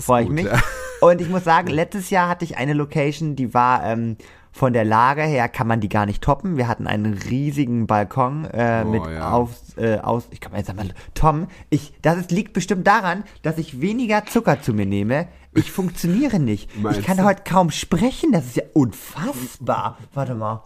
freue ich mich. ja. Und ich muss sagen, letztes Jahr hatte ich eine Location, die war ähm, von der Lage her kann man die gar nicht toppen. Wir hatten einen riesigen Balkon äh, Oh, mit ja. auf, äh, aus. Ich kann mal jetzt sagen, Tom, ich, das ist, liegt bestimmt daran, dass ich weniger Zucker zu mir nehme. Ich funktioniere nicht. Meinst ich kann du? heute kaum sprechen. Das ist ja unfassbar. Warte mal.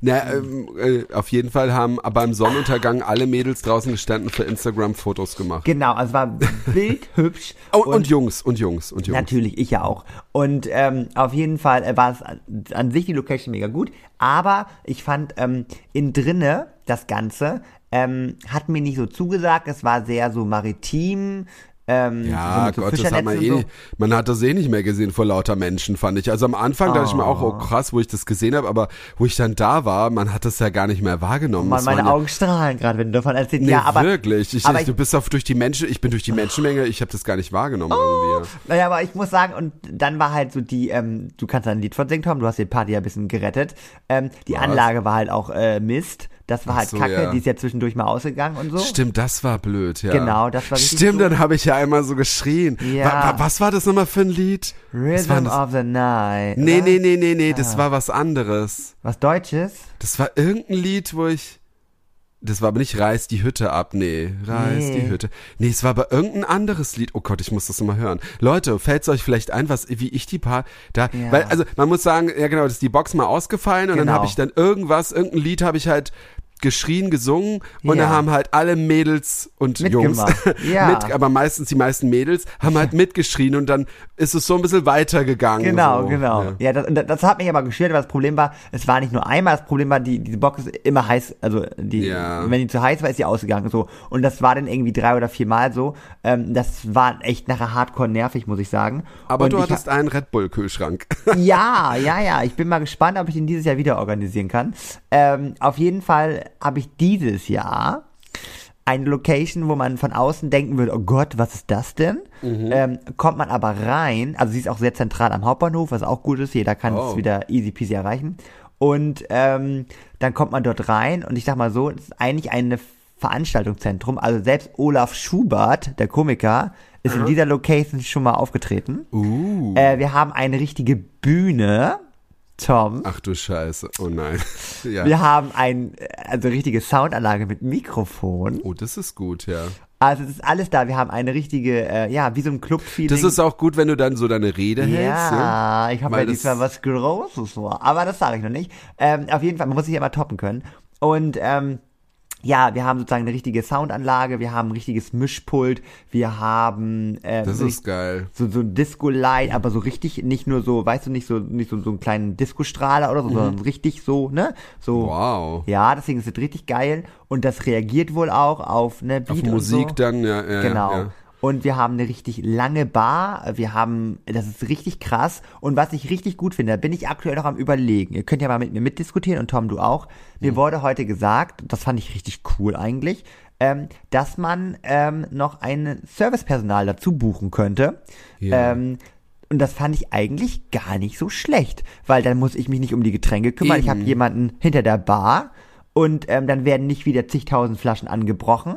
Na, ähm, äh, auf jeden Fall haben beim Sonnenuntergang alle Mädels draußen gestanden für Instagram Fotos gemacht. Genau, also es war bildhübsch. Oh, und, Jungs, und Jungs, und Jungs. Natürlich, ich ja auch. Und ähm, auf jeden Fall äh, war es an, an sich die Location mega gut, aber ich fand ähm, in drinne das Ganze ähm, hat mir nicht so zugesagt. Es war sehr so maritim. Ähm, so Ja, so Gott, das hat man eh nicht. Man hat das eh nicht mehr gesehen vor lauter Menschen, fand ich. Also am Anfang dachte ich mir auch, oh krass, wo ich das gesehen habe, aber wo ich dann da war, man hat das ja gar nicht mehr wahrgenommen. Man, Das meine waren ja- Augen strahlen gerade, wenn du davon erzählst. Nee, ja, aber wirklich. Ich, aber ich, du bist auf durch die Menschen, ich bin durch die Menschenmenge, ich habe das gar nicht wahrgenommen Oh. irgendwie. Naja, aber ich muss sagen, und dann war halt so die, ähm, du kannst da ein Lied von singen, Tom, du hast die Party ja ein bisschen gerettet. Ähm, die Was? Anlage war halt auch äh, Mist. Das war halt so, kacke, ja. die ist ja zwischendurch mal ausgegangen und so. Stimmt, das war blöd, ja. Genau, das war richtig Stimmt, doof. dann habe ich ja einmal so geschrien. Ja. Wa wa was war das nochmal für ein Lied? Was Rhythm das? of the Night. Nee, oder? nee, nee, nee, nee, das Ah. war was anderes. Was Deutsches? Das war irgendein Lied, wo ich. Das war aber nicht Reiß die Hütte ab, nee. Reiß Nee. die Hütte. Nee, es war aber irgendein anderes Lied. Oh Gott, ich muss das nochmal hören. Leute, fällt's euch vielleicht ein, was, wie ich die paar, da, Ja. weil, also, man muss sagen, ja genau, das ist die Box mal ausgefallen und dann Genau. habe ich dann irgendwas, irgendein Lied habe ich halt geschrien, gesungen und Ja. da haben halt alle Mädels und Jungs, Mitgemacht. Ja. mit, aber meistens die meisten Mädels haben halt mitgeschrien und dann ist es so ein bisschen weitergegangen. Genau, so. genau. Ja. Ja, das, das hat mich aber gestört, weil das Problem war, es war nicht nur einmal, das Problem war, die, diese Box ist immer heiß, also die, wenn die zu heiß war, ist sie ausgegangen, so. Und das war dann irgendwie drei oder vier Mal so. Ähm, das war echt nachher hardcore nervig, muss ich sagen. Aber und du hattest einen Red Bull Kühlschrank. Ja, ja, ja. Ich bin mal gespannt, ob ich den dieses Jahr wieder organisieren kann. Ähm, auf jeden Fall habe ich dieses Jahr eine Location, wo man von außen denken würde, oh Gott, was ist das denn? Mhm. Ähm, kommt man aber rein, also sie ist auch sehr zentral am Hauptbahnhof, was auch gut ist, jeder kann Oh. es wieder easy peasy erreichen. Und ähm, dann kommt man dort rein und ich sag mal so, es ist eigentlich ein Veranstaltungszentrum, also selbst Olaf Schubert, der Komiker, ist in dieser Location schon mal aufgetreten. Uh. Äh, wir haben eine richtige Bühne, Tom. Ach du Scheiße. Oh nein. ja. Wir haben ein, also richtige Soundanlage mit Mikrofon. Oh, das ist gut, ja. Also es ist alles da. Wir haben eine richtige, äh, ja, wie so ein Club-Feeling. Das ist auch gut, wenn du dann so deine Rede hältst. Ne? ja, ich habe ja diesmal was Großes vor. Aber das sage ich noch nicht. Ähm, auf jeden Fall, man muss sich ja immer toppen können. Und ähm, ja, wir haben sozusagen eine richtige Soundanlage, wir haben ein richtiges Mischpult, wir haben äh, Das so ist geil. so, so ein Disco-Light, aber so richtig, nicht nur so, weißt du, nicht so, nicht so, so einen kleinen Disco-Strahler oder so, sondern richtig so, ne? So. Mhm. Wow. Ja, deswegen ist es richtig geil und das reagiert wohl auch auf ne Beat Auf Musik so. dann, ja, ja. Genau. Ja. Und wir haben eine richtig lange Bar. Wir haben, das ist richtig krass. Und was ich richtig gut finde, da bin ich aktuell noch am überlegen. Ihr könnt ja mal mit mir mitdiskutieren und Tom, du auch. Mhm. Mir wurde heute gesagt, das fand ich richtig cool eigentlich, ähm, dass man ähm, noch ein Servicepersonal dazu buchen könnte. Ja. Ähm, und das fand ich eigentlich gar nicht so schlecht, weil dann muss ich mich nicht um die Getränke kümmern. Ich habe Eben. jemanden hinter der Bar und ähm, dann werden nicht wieder zigtausend Flaschen angebrochen.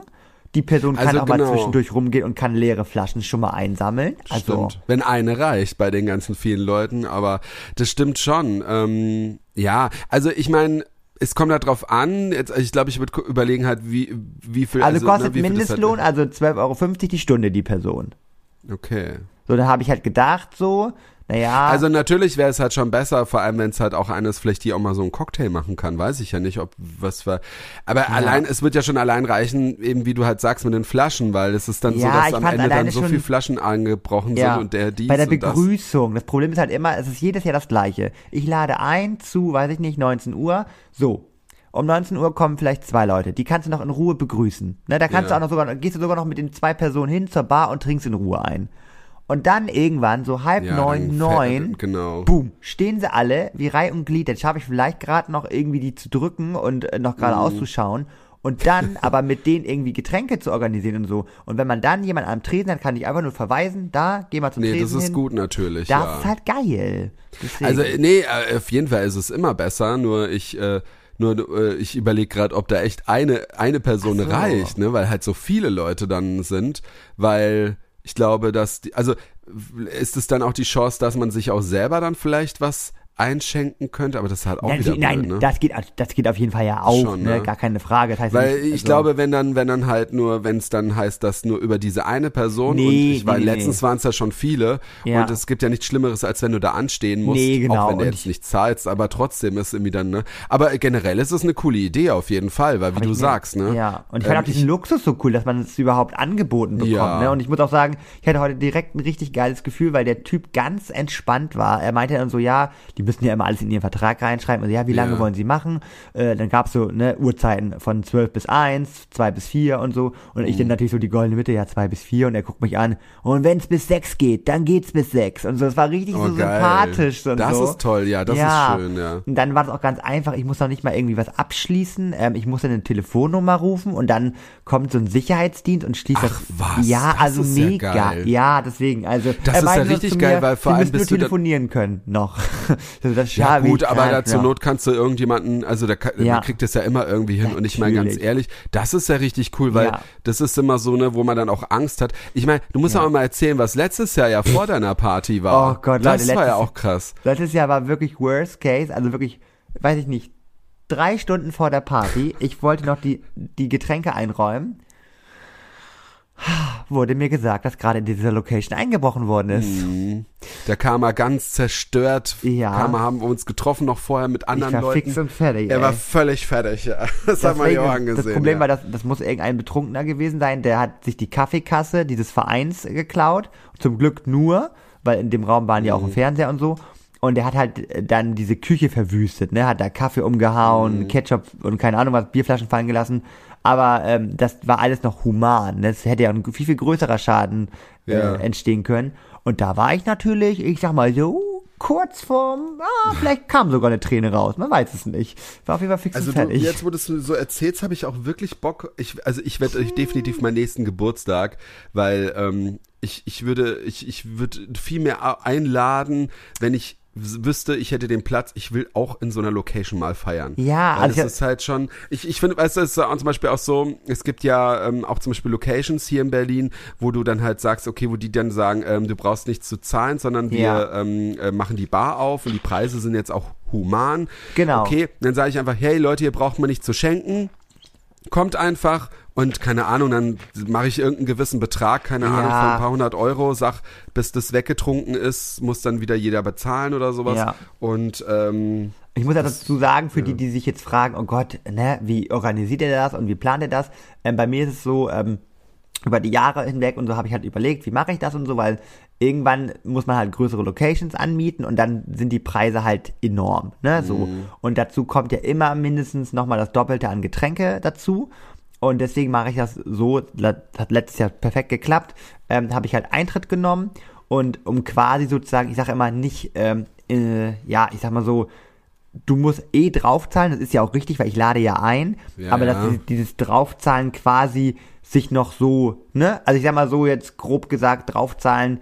Die Person kann Also auch mal genau. zwischendurch rumgehen und kann leere Flaschen schon mal einsammeln. Also Stimmt. Wenn eine reicht bei den ganzen vielen Leuten, aber das stimmt schon. Ähm, ja, also ich meine, es kommt halt drauf an, jetzt, ich glaube, ich würde überlegen halt, wie, wie viel. also, kostet ne, viel das Mindestlohn, also 12,50 Euro die Stunde die Person. Halt, okay. So, dann habe ich halt gedacht so, naja, Also natürlich wäre es halt schon besser, vor allem wenn es halt auch eines vielleicht die auch mal so einen Cocktail machen kann, weiß ich ja nicht, ob was war. Aber allein, es wird ja schon allein reichen, eben wie du halt sagst mit den Flaschen, weil es ist dann so, Ja, dass ich am Ende dann so viele Flaschen angebrochen ja, sind und der dies bei der und das. Begrüßung. Das Problem ist halt immer, es ist jedes Jahr das gleiche. Ich lade ein zu, weiß ich nicht, 19 Uhr. So. Um 19 Uhr kommen vielleicht zwei Leute. Die kannst du noch in Ruhe begrüßen. Ne, da kannst Ja. du auch noch sogar, gehst du sogar noch mit den zwei Personen hin zur Bar und trinkst in Ruhe ein. Und dann irgendwann, so halb Ja, neun, neun, Genau. boom, stehen sie alle wie Reih und Glied. Jetzt schaffe ich vielleicht gerade noch irgendwie die zu drücken und äh, noch gerade Mhm. auszuschauen. Und dann aber mit denen irgendwie Getränke zu organisieren und so. Und wenn man dann jemanden am Tresen hat, kann ich einfach nur verweisen, da, geh mal zum Nee, Tresen das ist hin. gut natürlich, Das ja. ist halt geil. Deswegen. Also nee, äh, auf jeden Fall ist es immer besser, nur ich äh, nur äh, ich überlege gerade, ob da echt eine eine Person so. reicht, ne, weil halt so viele Leute dann sind, weil ich glaube, dass die, also ist es dann auch die Chance, dass man sich auch selber dann vielleicht was einschenken könnte, aber das ist halt auch nein, wieder nein blöd, ne? das, geht, das geht auf jeden Fall ja auch, Schon, ne? ne? gar keine Frage. Das heißt Weil nicht, ich also- glaube, wenn dann, wenn dann halt nur, wenn es dann heißt, dass nur über diese eine Person Nee, und ich, weil nee, nee, letztens waren es ja schon viele Ja. und es gibt ja nichts Schlimmeres, als wenn du da anstehen musst, Nee, genau, auch wenn du jetzt ich- nicht zahlst, aber trotzdem ist irgendwie dann, ne? Aber generell ist es eine coole Idee auf jeden Fall, weil wie du ich sagst, ne? Ja, und ich Ähm, fand auch diesen Luxus so cool, dass man es überhaupt angeboten bekommt. Ja. Ne? Und ich muss auch sagen, ich hatte heute direkt ein richtig geiles Gefühl, weil der Typ ganz entspannt war. Er meinte dann so, ja, die müssen ja immer alles in ihren Vertrag reinschreiben. Also ja, wie lange Ja. wollen sie machen? Äh, dann gab's so ne, Uhrzeiten von 12 bis 1, 2 bis 4 und so. Und Mhm. ich dann natürlich so die goldene Mitte, ja, 2 bis 4. Und er guckt mich an. Und wenn es bis 6 geht, dann geht's bis 6. Und so, das war richtig Oh, so geil. sympathisch. Und Das so. ist toll, ja, das ist schön, ja. Und dann war das auch ganz einfach. Ich muss noch nicht mal irgendwie was abschließen. Ähm, ich muss dann eine Telefonnummer rufen und dann kommt so ein Sicherheitsdienst und schließt Ach, das. was? Ja, Das also ja mega. geil. Ja, deswegen. Also Das ist ja so richtig geil, mir, weil vor allem nur bist du telefonieren können noch. Das Ja schaffe gut, aber da zur. Not kannst du irgendjemanden, also der, ka- Ja. man kriegt das ja immer irgendwie hin und ich meine ganz Natürlich. ehrlich, das ist ja richtig cool, weil Ja. das ist immer so ne, wo man dann auch Angst hat. Ich meine, du musst Ja. auch mal erzählen, was letztes Jahr ja vor deiner Party war. Oh Gott, das Leute, war ja auch krass. Letztes Jahr war wirklich worst case, also wirklich, weiß ich nicht, drei Stunden vor der Party. Ich wollte noch die, die Getränke einräumen. Wurde mir gesagt, dass gerade in dieser Location eingebrochen worden ist. Mhm. Der kam mal ganz zerstört. Ja. Kam, haben wir uns getroffen noch vorher mit Ich anderen war Leuten. fix und fertig. er ey. war völlig fertig, ja. Das hat man ja auch angesehen. Das Problem ja. war, das, das muss irgendein Betrunkener gewesen sein, der hat sich die Kaffeekasse dieses Vereins geklaut. Zum Glück nur, weil in dem Raum waren ja auch ein Fernseher und so. Und der hat halt äh, dann diese Küche verwüstet, ne? Hat da Kaffee umgehauen, Ketchup und keine Ahnung was, Bierflaschen fallen gelassen. Aber ähm, das war alles noch human. Ne? Das hätte ja ein viel, viel größerer Schaden äh, Ja. entstehen können. Und da war ich natürlich, ich sag mal so, kurz vorm, ah, vielleicht kam sogar eine Träne raus, man weiß es nicht. War auf jeden Fall fix Also und fertig. jetzt, wo du es so erzählst, habe ich auch wirklich Bock. Ich, also ich werde euch definitiv meinen nächsten Geburtstag, weil ähm, ich, ich würde, ich, ich würde viel mehr einladen, wenn ich wüsste, ich hätte den Platz, ich will auch in so einer Location mal feiern. Ja, Weil also das ich- ist halt schon, ich, ich finde, weißt du, es ist auch zum Beispiel auch so, es gibt ja ähm, auch zum Beispiel Locations hier in Berlin, wo du dann halt sagst, okay, wo die dann sagen, ähm, du brauchst nichts zu zahlen, sondern wir Ja. ähm, äh, machen die Bar auf und die Preise sind jetzt auch human. Genau. Okay, dann sage ich einfach, hey Leute, ihr braucht mir nicht zu schenken. Kommt einfach und keine Ahnung, dann mache ich irgendeinen gewissen Betrag, keine Ja. Ahnung, von ein paar hundert Euro, sag, bis das weggetrunken ist, muss dann wieder jeder bezahlen oder sowas. Ja. Und ähm, Ich muss ja dazu sagen, für die, die sich jetzt fragen, oh Gott, ne, wie organisiert ihr das und wie plant ihr das? Ähm, bei mir ist es so, ähm, über die Jahre hinweg und so habe ich halt überlegt, wie mache ich das und so, weil irgendwann muss man halt größere Locations anmieten und dann sind die Preise halt enorm, ne, so. Und dazu kommt ja immer mindestens nochmal das Doppelte an Getränke dazu. Und deswegen mache ich das so, das hat letztes Jahr perfekt geklappt, ähm, habe ich halt Eintritt genommen und um quasi sozusagen, ich sage immer nicht, ähm, äh, ja, ich sag mal so, du musst eh draufzahlen, das ist ja auch richtig, weil ich lade ja ein, Ja, aber dass dieses, dieses Draufzahlen quasi sich noch so, ne, also ich sag mal so jetzt grob gesagt, draufzahlen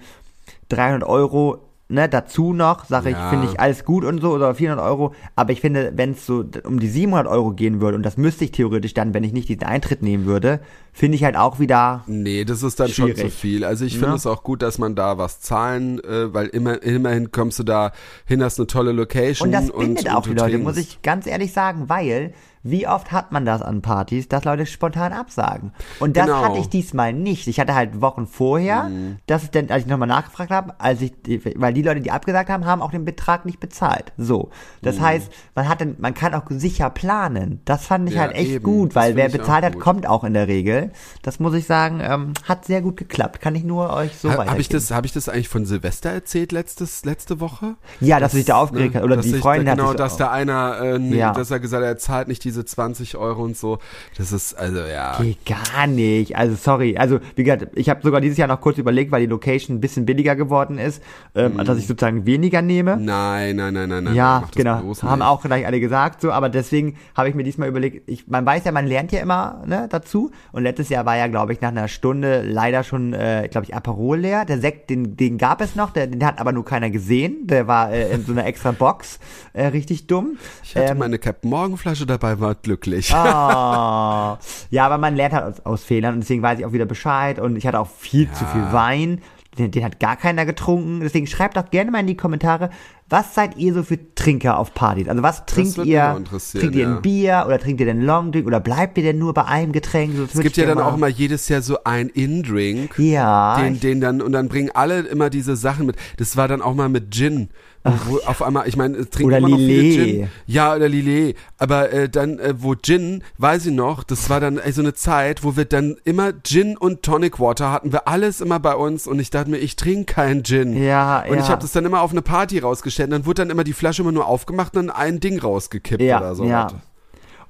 300 Euro, ne, dazu noch, sage ich, Ja. finde ich alles gut und so, oder 400 Euro, aber ich finde, wenn es so um die 700 Euro gehen würde, und das müsste ich theoretisch dann, wenn ich nicht diesen Eintritt nehmen würde, finde ich halt auch wieder, Nee, das ist dann schon zu Schwierig. viel. Also ich finde Ja. es auch gut, dass man da was zahlen, äh, weil immer, immerhin kommst du da hin, hast eine tolle Location. Und das und, bindet auch und die Leute, muss ich ganz ehrlich sagen, weil wie oft hat man das an Partys, dass Leute spontan absagen? Und das Genau. hatte ich diesmal nicht. Ich hatte halt Wochen vorher, dass ich dann, als ich nochmal nachgefragt habe, als ich, weil die Leute, die abgesagt haben, haben auch den Betrag nicht bezahlt. So. Das Mhm. heißt, man hat dann, man kann auch sicher planen. Das fand ich Ja, halt echt eben. gut, weil wer bezahlt hat, kommt auch in der Regel. Das muss ich sagen, ähm, hat sehr gut geklappt. Kann ich nur euch so Ha- weitergeben. Habe ich das, habe ich das eigentlich von Silvester erzählt letztes, letzte Woche? Ja, dass du dich da aufgeregt hast. Oder dass die ich, hat Genau, dass da einer, äh, nee, Ja. dass er gesagt hat, er zahlt nicht diese 20 Euro und so. Das ist, also ja. Geht gar nicht. Also sorry. Also wie gesagt, ich habe sogar dieses Jahr noch kurz überlegt, weil die Location ein bisschen billiger geworden ist, ähm, dass ich sozusagen weniger nehme. Nein, nein, nein, nein, nein. Ja, genau. Haben nicht. auch gleich alle gesagt, so, aber deswegen habe ich mir diesmal überlegt, ich, man weiß ja, man lernt ja immer ne, dazu. Und letztes Jahr war ja, glaube ich, nach einer Stunde leider schon, äh, glaube ich, Aperol leer. Der Sekt, den, den gab es noch, der, den hat aber nur keiner gesehen. Der war äh, in so einer extra Box. Äh, richtig dumm. Ich hatte Ähm, meine Captain Morgan Flasche dabei, war glücklich. Ah. ja, aber man lernt halt aus, aus Fehlern und deswegen weiß ich auch wieder Bescheid und ich hatte auch viel zu viel Wein. Den, den hat gar keiner getrunken. Deswegen schreibt doch gerne mal in die Kommentare, was seid ihr so für Trinker auf Partys? Also was trinkt ihr? Trinkt ihr ja. ein Bier oder trinkt ihr den Longdrink oder bleibt ihr denn nur bei einem Getränk? So, Es gibt ja dann gerne auch mal jedes Jahr so ein In-Drink. Ja. Den, den dann, und dann bringen alle immer diese Sachen mit. Das war dann auch mal mit Gin. Wo, auf einmal, ich meine, es trinken Oder immer noch Lillet. Gin. Ja, oder Lillet. Aber äh, dann, äh, wo Gin, weiß ich noch, das war dann äh, so eine Zeit, wo wir dann immer Gin und Tonic Water hatten wir alles immer bei uns und ich dachte mir, ich trinke keinen Gin. Ja, Und ja. ich habe das dann immer auf eine Party rausgestellt und dann wurde dann immer die Flasche immer nur aufgemacht und dann ein Ding rausgekippt Ja, oder so. ja.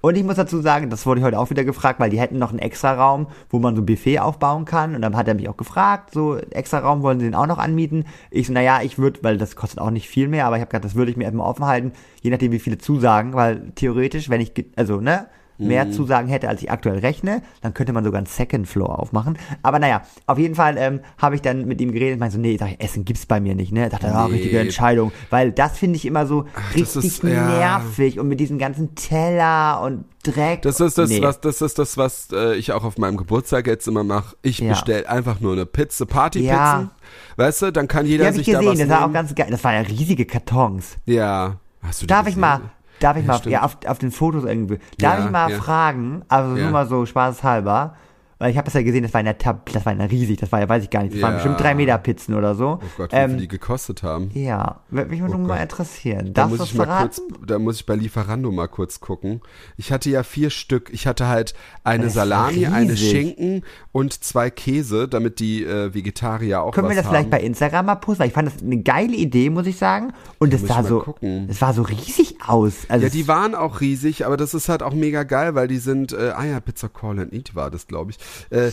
Und ich muss dazu sagen, das wurde ich heute auch wieder gefragt, weil die hätten noch einen extra Raum, wo man so ein Buffet aufbauen kann. Und dann hat er mich auch gefragt, so extra Raum wollen sie den auch noch anmieten. Ich so, naja, ich würde, weil das kostet auch nicht viel mehr, aber ich habe gesagt, das würde ich mir erstmal offen halten, je nachdem wie viele zusagen, weil theoretisch, wenn ich, also ne, mehr Mhm. Zusagen hätte, als ich aktuell rechne, dann könnte man sogar einen Second Floor aufmachen. Aber naja, auf jeden Fall ähm, habe ich dann mit ihm geredet und meinte so, nee, ich, Essen gibt's bei mir nicht, ne? Ich dachte, ah, Nee. richtige Entscheidung. Weil das finde ich immer so das richtig ist- ja. nervig und mit diesem ganzen Teller und Dreck. Das ist das, Nee. was, das ist das, was äh, ich auch auf meinem Geburtstag jetzt immer mache. Ich Ja. bestell einfach nur eine Pizza, Partypizzen. Ja. Weißt du, dann kann jeder ich sich da gesehen, was das war auch nehmen. ganz geil. Das waren ja riesige Kartons. Ja. Hast du die Darf ich mal, darf ich Ja, mal, stimmt. ja, auf, auf den Fotos irgendwie, darf Ja, ich mal ja. fragen, also Ja. nur mal so spaßhalber, weil ich habe das ja gesehen, das war ja Tab das war ja riesig, das war ja, weiß ich gar nicht, das waren Ja. bestimmt drei Meter Pizzen oder so. Oh Gott, wie viel ähm, die gekostet haben. ja, würde mich Oh mal interessieren. Da muss ich mal kurz, da muss ich bei Lieferando mal kurz gucken. Ich hatte ja vier Stück. Ich hatte halt eine Das Salami, eine. Schinken und zwei Käse, damit die äh, Vegetarier auch Können was wir das haben. vielleicht bei Instagram mal posten? Weil ich fand das eine geile Idee, muss ich sagen. Und es sah so, es war so riesig aus. Also Ja, die waren auch riesig, aber das ist halt auch mega geil, weil die sind, äh, ah ja, Pizza Call and Eat war das, glaube ich. Äh, äh,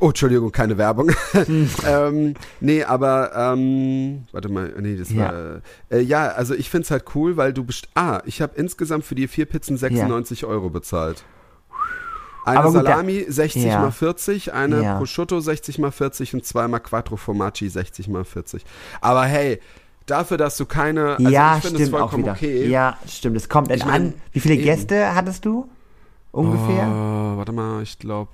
oh, Entschuldigung, keine Werbung. ähm, nee, aber, ähm, warte mal, nee, das Ja. war, äh, ja, also ich find's halt cool, weil du best ah, ich habe insgesamt für die vier Pizzen 96 Euro bezahlt. Eine gut, Salami 60 Ja. mal 40, eine Ja. Prosciutto 60 mal 40 und zweimal Quattro Formaggi 60 mal 40. Aber hey, dafür, dass du keine, also ja, ich finde es stimmt auch wieder. okay. Ja, stimmt. Es kommt Ich an. Wie viele eben. Gäste hattest du? Ungefähr? Oh, warte mal, ich glaube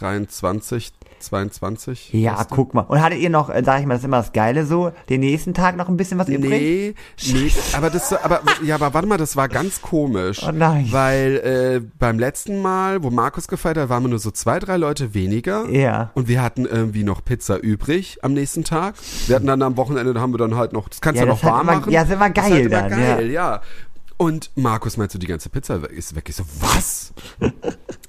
23, 22. Ja, guck mal. Und hattet ihr noch, äh, sag ich mal, das ist immer das Geile so, den nächsten Tag noch ein bisschen was übrig? Nee, nee, aber das, aber, ja, aber warte mal, das war ganz komisch. Oh nein. Weil äh, beim letzten Mal, wo Markus gefeiert hat, waren wir nur so zwei, drei Leute weniger. Ja. Und wir hatten irgendwie noch Pizza übrig am nächsten Tag. Wir hatten dann am Wochenende, da haben wir dann halt noch, das kannst Ja, du das noch warm immer- machen. ja, ist immer Das geil halt immer dann, geil, ja. Und Markus meinte, die ganze Pizza ist weg. Ich so, was?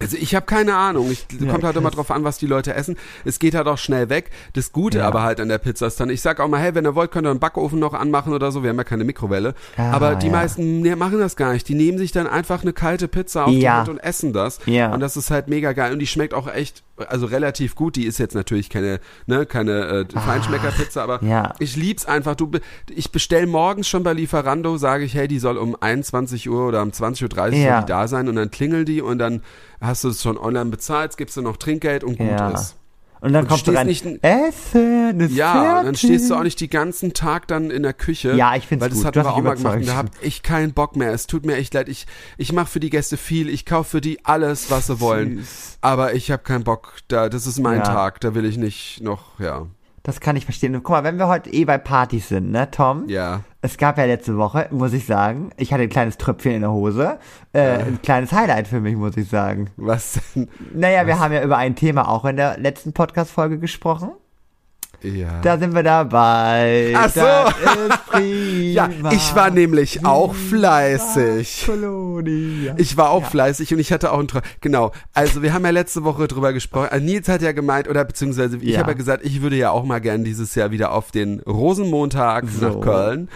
Also ich habe keine Ahnung. Ich, Ja, kommt halt immer drauf an, was die Leute essen. Es geht halt auch schnell weg. Das Gute Ja. aber halt an der Pizza ist dann, ich sag auch mal, hey, wenn ihr wollt, könnt ihr einen Backofen noch anmachen oder so. Wir haben ja keine Mikrowelle. Ah, aber die ja. meisten ne, machen das gar nicht. Die nehmen sich dann einfach eine kalte Pizza auf die. Hand und essen das. Ja. Und das ist halt mega geil. Und die schmeckt auch echt, also relativ gut. Die ist jetzt natürlich keine, ne, keine äh, Feinschmecker-Pizza, aber Ah, ich lieb's einfach. Du, ich bestell morgens schon bei Lieferando, sage ich, hey, die soll um 21 Uhr oder um 20.30 Uhr die da sein und dann klingeln die und dann hast du es schon online bezahlt, gibst du noch Trinkgeld und gut Ja. ist. Und dann Und kommst du stehst rein, nicht Essen ist Ja, fertig. und dann stehst du auch nicht die ganzen Tag dann in der Küche. Ja, ich find's Weil das gut. hatten Du hast wir auch mal gemacht und da hab ich keinen Bock mehr. Es tut mir echt leid. Ich, ich mache für die Gäste viel. Ich kaufe für die alles, was sie wollen. Süß. Aber ich habe keinen Bock. Da, das ist mein Ja. Tag. Da will ich nicht noch, ja. Das kann ich verstehen. Und guck mal, wenn wir heute eh bei Partys sind, ne, Tom? Ja. Es gab ja letzte Woche, muss ich sagen, ich hatte ein kleines Tröpfchen in der Hose. Äh, Ein kleines Highlight für mich, muss ich sagen. Was denn? Naja, wir haben ja über ein Thema auch in der letzten Podcast-Folge gesprochen. Ja. Da sind wir dabei. Ach so. Ja, ich war nämlich auch fleißig. Kolonie. Ich war auch Ja. fleißig und ich hatte auch ein Tra Genau. Also wir haben ja letzte Woche drüber gesprochen. Also Nils hat ja gemeint, oder beziehungsweise ich Ja. habe ja gesagt, ich würde ja auch mal gern dieses Jahr wieder auf den Rosenmontag So. nach Köln.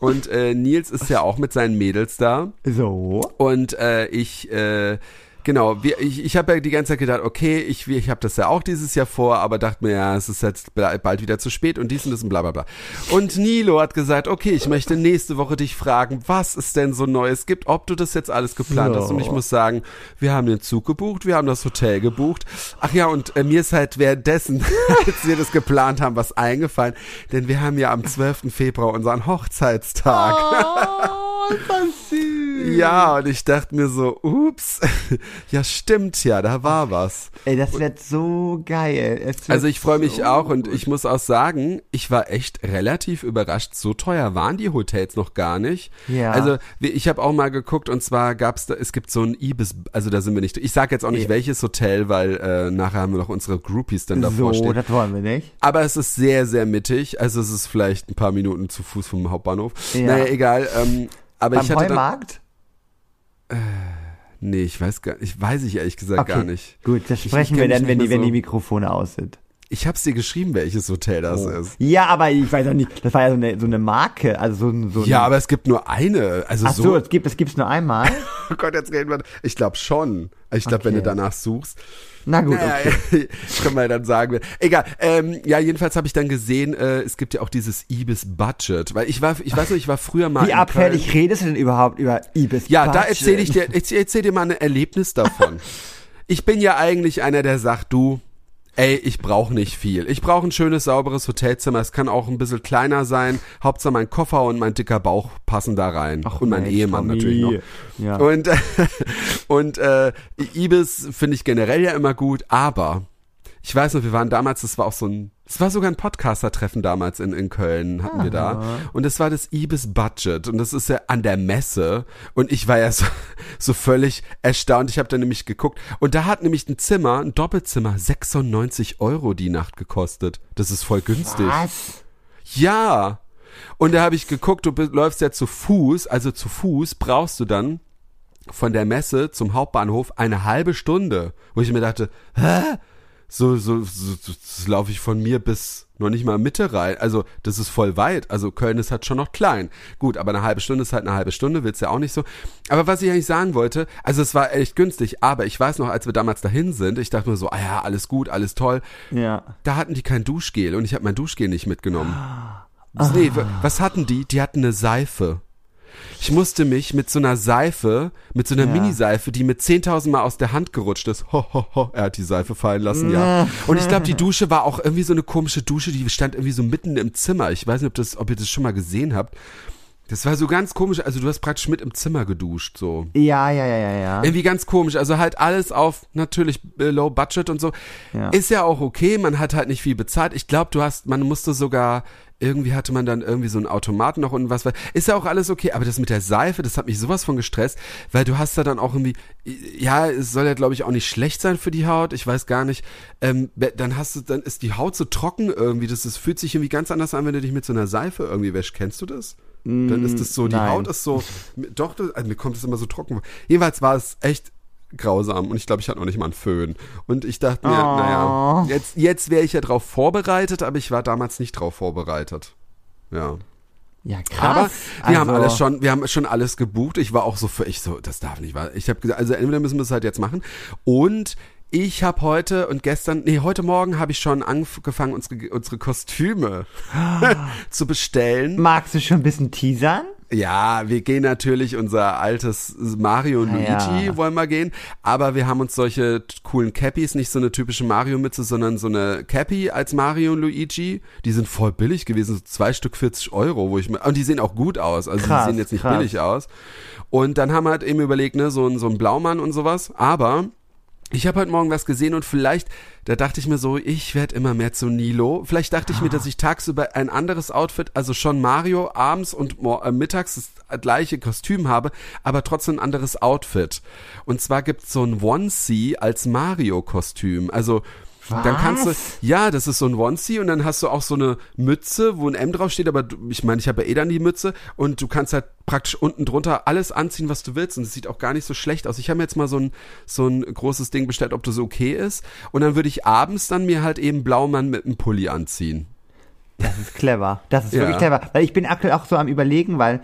Und äh, Nils ist ja auch mit seinen Mädels da. So. Und äh, ich, äh, genau, wir, ich, ich habe ja die ganze Zeit gedacht, okay, ich, ich habe das ja auch dieses Jahr vor, aber dachte mir, ja, es ist jetzt bald wieder zu spät und dies und das und bla bla bla. Und Nilo hat gesagt, okay, ich möchte nächste Woche dich fragen, was es denn so Neues gibt, ob du das jetzt alles geplant So. hast. Und ich muss sagen, wir haben den Zug gebucht, wir haben das Hotel gebucht. Ach ja, und äh, mir ist halt währenddessen, als wir das geplant haben, was eingefallen, denn wir haben ja am 12. Februar unseren Hochzeitstag. Oh, ist das süß. Ja, und ich dachte mir so, ups, ja stimmt ja, da war was. Ey, das wird so geil. Es Also ich freue mich so auch und ich muss auch sagen, ich war echt relativ überrascht. So teuer waren die Hotels noch gar nicht. Ja. Also ich habe auch mal geguckt und zwar gab's da, es gibt so ein Ibis, also da sind wir nicht. Ich sage jetzt auch nicht Ja. welches Hotel, weil äh, nachher haben wir noch unsere Groupies dann davor So, stehen. das wollen wir nicht. Aber es ist sehr, sehr mittig. Also es ist vielleicht ein paar Minuten zu Fuß vom Hauptbahnhof. Ja. Naja, egal. Ähm, aber Beim ich hatte dann, Heumarkt? Nee, ich weiß gar ich weiß ich ehrlich gesagt gar nicht. Gut, das sprechen wir dann, wenn die, mehr wenn so. die Mikrofone aus sind. Ich hab's dir geschrieben, welches Hotel das Oh. ist. Ja, aber ich weiß auch nicht, das war ja so eine, so eine Marke, also so, ein- so Ja, aber es gibt nur eine. Also Ach so, so. es gibt es gibt's nur einmal. Oh Gott, jetzt reden wir. Ich glaube schon. Ich glaube, wenn du Okay. danach suchst. Na gut, Naja, okay. können wir dann sagen. Egal. Ähm, ja, jedenfalls habe ich dann gesehen, äh, es gibt ja auch dieses Ibis Budget. Weil ich war, ich weiß noch, ich war früher mal. Wie abfällig Köln. redest du denn überhaupt über Ibis? Ja, da Budget? erzähle ich dir, ich erzähl dir mal ein Erlebnis davon. ich bin ja eigentlich einer, der sagt, du, ey, ich brauche nicht viel. Ich brauche ein schönes, sauberes Hotelzimmer. Es kann auch ein bisschen kleiner sein. Hauptsache mein Koffer und mein dicker Bauch passen da rein. Ach, und mein Mensch, Ehemann Tommy. natürlich noch. Ja. Und, und äh, Ibis finde ich generell ja immer gut, aber ich weiß noch, wir waren damals, das war auch so ein, es war sogar ein Podcaster-Treffen damals in, in Köln, hatten wir da. Und das war das Ibis Budget und das ist ja an der Messe und ich war ja so, so völlig erstaunt. Ich habe da nämlich geguckt und da hat nämlich ein Zimmer, ein Doppelzimmer, 96 Euro die Nacht gekostet. Das ist voll günstig. Was? Ja. Und da habe ich geguckt, du läufst ja zu Fuß, also zu Fuß brauchst du dann von der Messe zum Hauptbahnhof eine halbe Stunde, wo ich mir dachte, hä? So, so, so, so laufe ich von mir bis noch nicht mal Mitte rein. Also, das ist voll weit. Also, Köln ist halt schon noch klein. Gut, aber eine halbe Stunde ist halt eine halbe Stunde, willst ja auch nicht so. Aber was ich eigentlich sagen wollte, also es war echt günstig, aber ich weiß noch, als wir damals dahin sind, ich dachte mir so, ah ja, alles gut, alles toll Ja. da hatten die kein Duschgel und ich habe mein Duschgel nicht mitgenommen. Nee, w- was hatten die? Die hatten eine Seife. Ich musste mich mit so einer Seife, mit so einer Ja. Miniseife, die mit 10.000 Mal aus der Hand gerutscht ist. Ho, ho, ho, er hat die Seife fallen lassen, ja. Und ich glaube, die Dusche war auch irgendwie so eine komische Dusche, die stand irgendwie so mitten im Zimmer. Ich weiß nicht, ob, das, ob ihr das schon mal gesehen habt. Das war so ganz komisch. Also du hast praktisch mit im Zimmer geduscht, so. Ja, ja, ja, ja, ja. Irgendwie ganz komisch. Also halt alles auf natürlich äh, Low Budget und so. Ja. Ist ja auch okay. Man hat halt nicht viel bezahlt. Ich glaube, du hast, man musste sogar, irgendwie hatte man dann irgendwie so einen Automaten noch und was. Ist ja auch alles okay. Aber das mit der Seife, das hat mich sowas von gestresst, weil du hast da dann auch irgendwie, ja, es soll ja glaube ich auch nicht schlecht sein für die Haut. Ich weiß gar nicht. Ähm, dann hast du, dann ist die Haut so trocken irgendwie. Das, das fühlt sich irgendwie ganz anders an, wenn du dich mit so einer Seife irgendwie wäschst. Kennst du das? Dann ist das so, die nein. Haut ist so, doch, das, also mir kommt es immer so trocken. Jedenfalls war es echt grausam und ich glaube, ich hatte noch nicht mal einen Föhn. Und ich dachte mir, Oh. naja, jetzt, jetzt wäre ich ja drauf vorbereitet, aber ich war damals nicht drauf vorbereitet. Ja. Ja, krass. Aber wir haben Also- alles schon, wir haben schon alles gebucht. Ich war auch so für, ich so, das darf nicht wahr. Ich habe gesagt, also entweder müssen wir es halt jetzt machen. Und ich habe heute und gestern, nee, heute Morgen habe ich schon angefangen, unsere, unsere Kostüme zu bestellen. Magst du schon ein bisschen teasern? Ja, wir gehen natürlich unser altes Mario und Luigi ja. wollen wir gehen, aber wir haben uns solche coolen Cappies, nicht so eine typische Mario-Mütze, sondern so eine Cappy als Mario und Luigi. Die sind voll billig gewesen, so zwei Stück 40 Euro, wo ich mir, und die sehen auch gut aus, also Krass, die sehen jetzt nicht krass. billig aus. Und dann haben wir halt eben überlegt, ne, so ein, so ein Blaumann und sowas, aber ich habe heute Morgen was gesehen und vielleicht, da dachte ich mir so, ich werde immer mehr zu Nilo. Vielleicht dachte ich mir, dass ich tagsüber ein anderes Outfit, also schon Mario abends und äh, mittags das gleiche Kostüm habe, aber trotzdem ein anderes Outfit. Und zwar gibt's so ein Onesie als Mario-Kostüm. Also dann kannst du, Was? ja, das ist so ein Onesie und dann hast du auch so eine Mütze, wo ein M draufsteht, aber du, ich meine, ich habe ja eh dann die Mütze und du kannst halt praktisch unten drunter alles anziehen, was du willst und es sieht auch gar nicht so schlecht aus. Ich habe mir jetzt mal so ein, so ein großes Ding bestellt, ob das okay ist und dann würde ich abends dann mir halt eben Blaumann mit einem Pulli anziehen. Das ist clever. Das ist Ja. wirklich clever. Weil ich bin aktuell auch so am überlegen, weil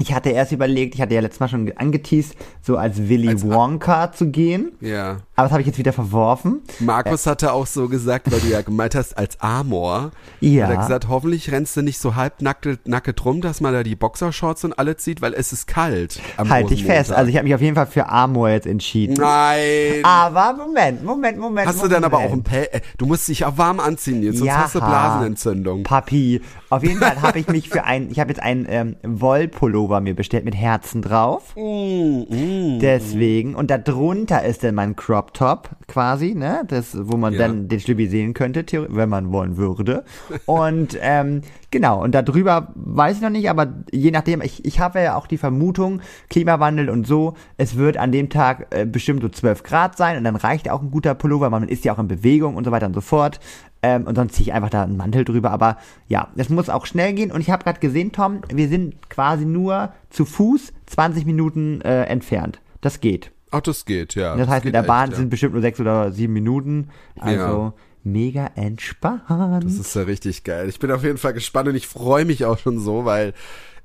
ich hatte erst überlegt, ich hatte ja letztes Mal schon angeteased, so als Willy Als- Wonka zu gehen. Ja. Aber das habe ich jetzt wieder verworfen. Markus hatte auch so gesagt, weil du ja gemeint hast, als Amor, Ja. hat er gesagt, hoffentlich rennst du nicht so halbnackt nacket rum, dass man da die Boxershorts und alle zieht, weil es ist kalt. am Halte ich fest. Also ich habe mich auf jeden Fall für Amor jetzt entschieden. Nein. Aber Moment, Moment, Moment. Hast du Moment. dann aber auch ein Pel äh, Du musst dich auch warm anziehen jetzt, sonst Ja. hast du Blasenentzündung. Papi. Auf jeden Fall habe ich mich für ein, ich habe jetzt einen ähm, Wollpullover mir bestellt mit Herzen drauf. Mm, mm. Deswegen. Und da drunter ist dann mein Crop Top quasi, ne? Das, wo man Ja. dann den Schlüppi sehen könnte, wenn man wollen würde. Und ähm, genau, und darüber weiß ich noch nicht, aber je nachdem, ich, ich habe ja auch die Vermutung, Klimawandel und so, es wird an dem Tag äh, bestimmt so 12 Grad sein und dann reicht auch ein guter Pullover, man ist ja auch in Bewegung und so weiter und so fort. Ähm, und sonst ziehe ich einfach da einen Mantel drüber. Aber ja, es muss auch schnell gehen. Und ich habe gerade gesehen, Tom, wir sind quasi nur zu Fuß 20 Minuten äh, entfernt. Das geht. Ach, das geht, ja. Das heißt, geht mit der Bahn echt, sind bestimmt nur sechs oder sieben Minuten. Also, mega entspannt. Das ist ja richtig geil. Ich bin auf jeden Fall gespannt und ich freue mich auch schon so, weil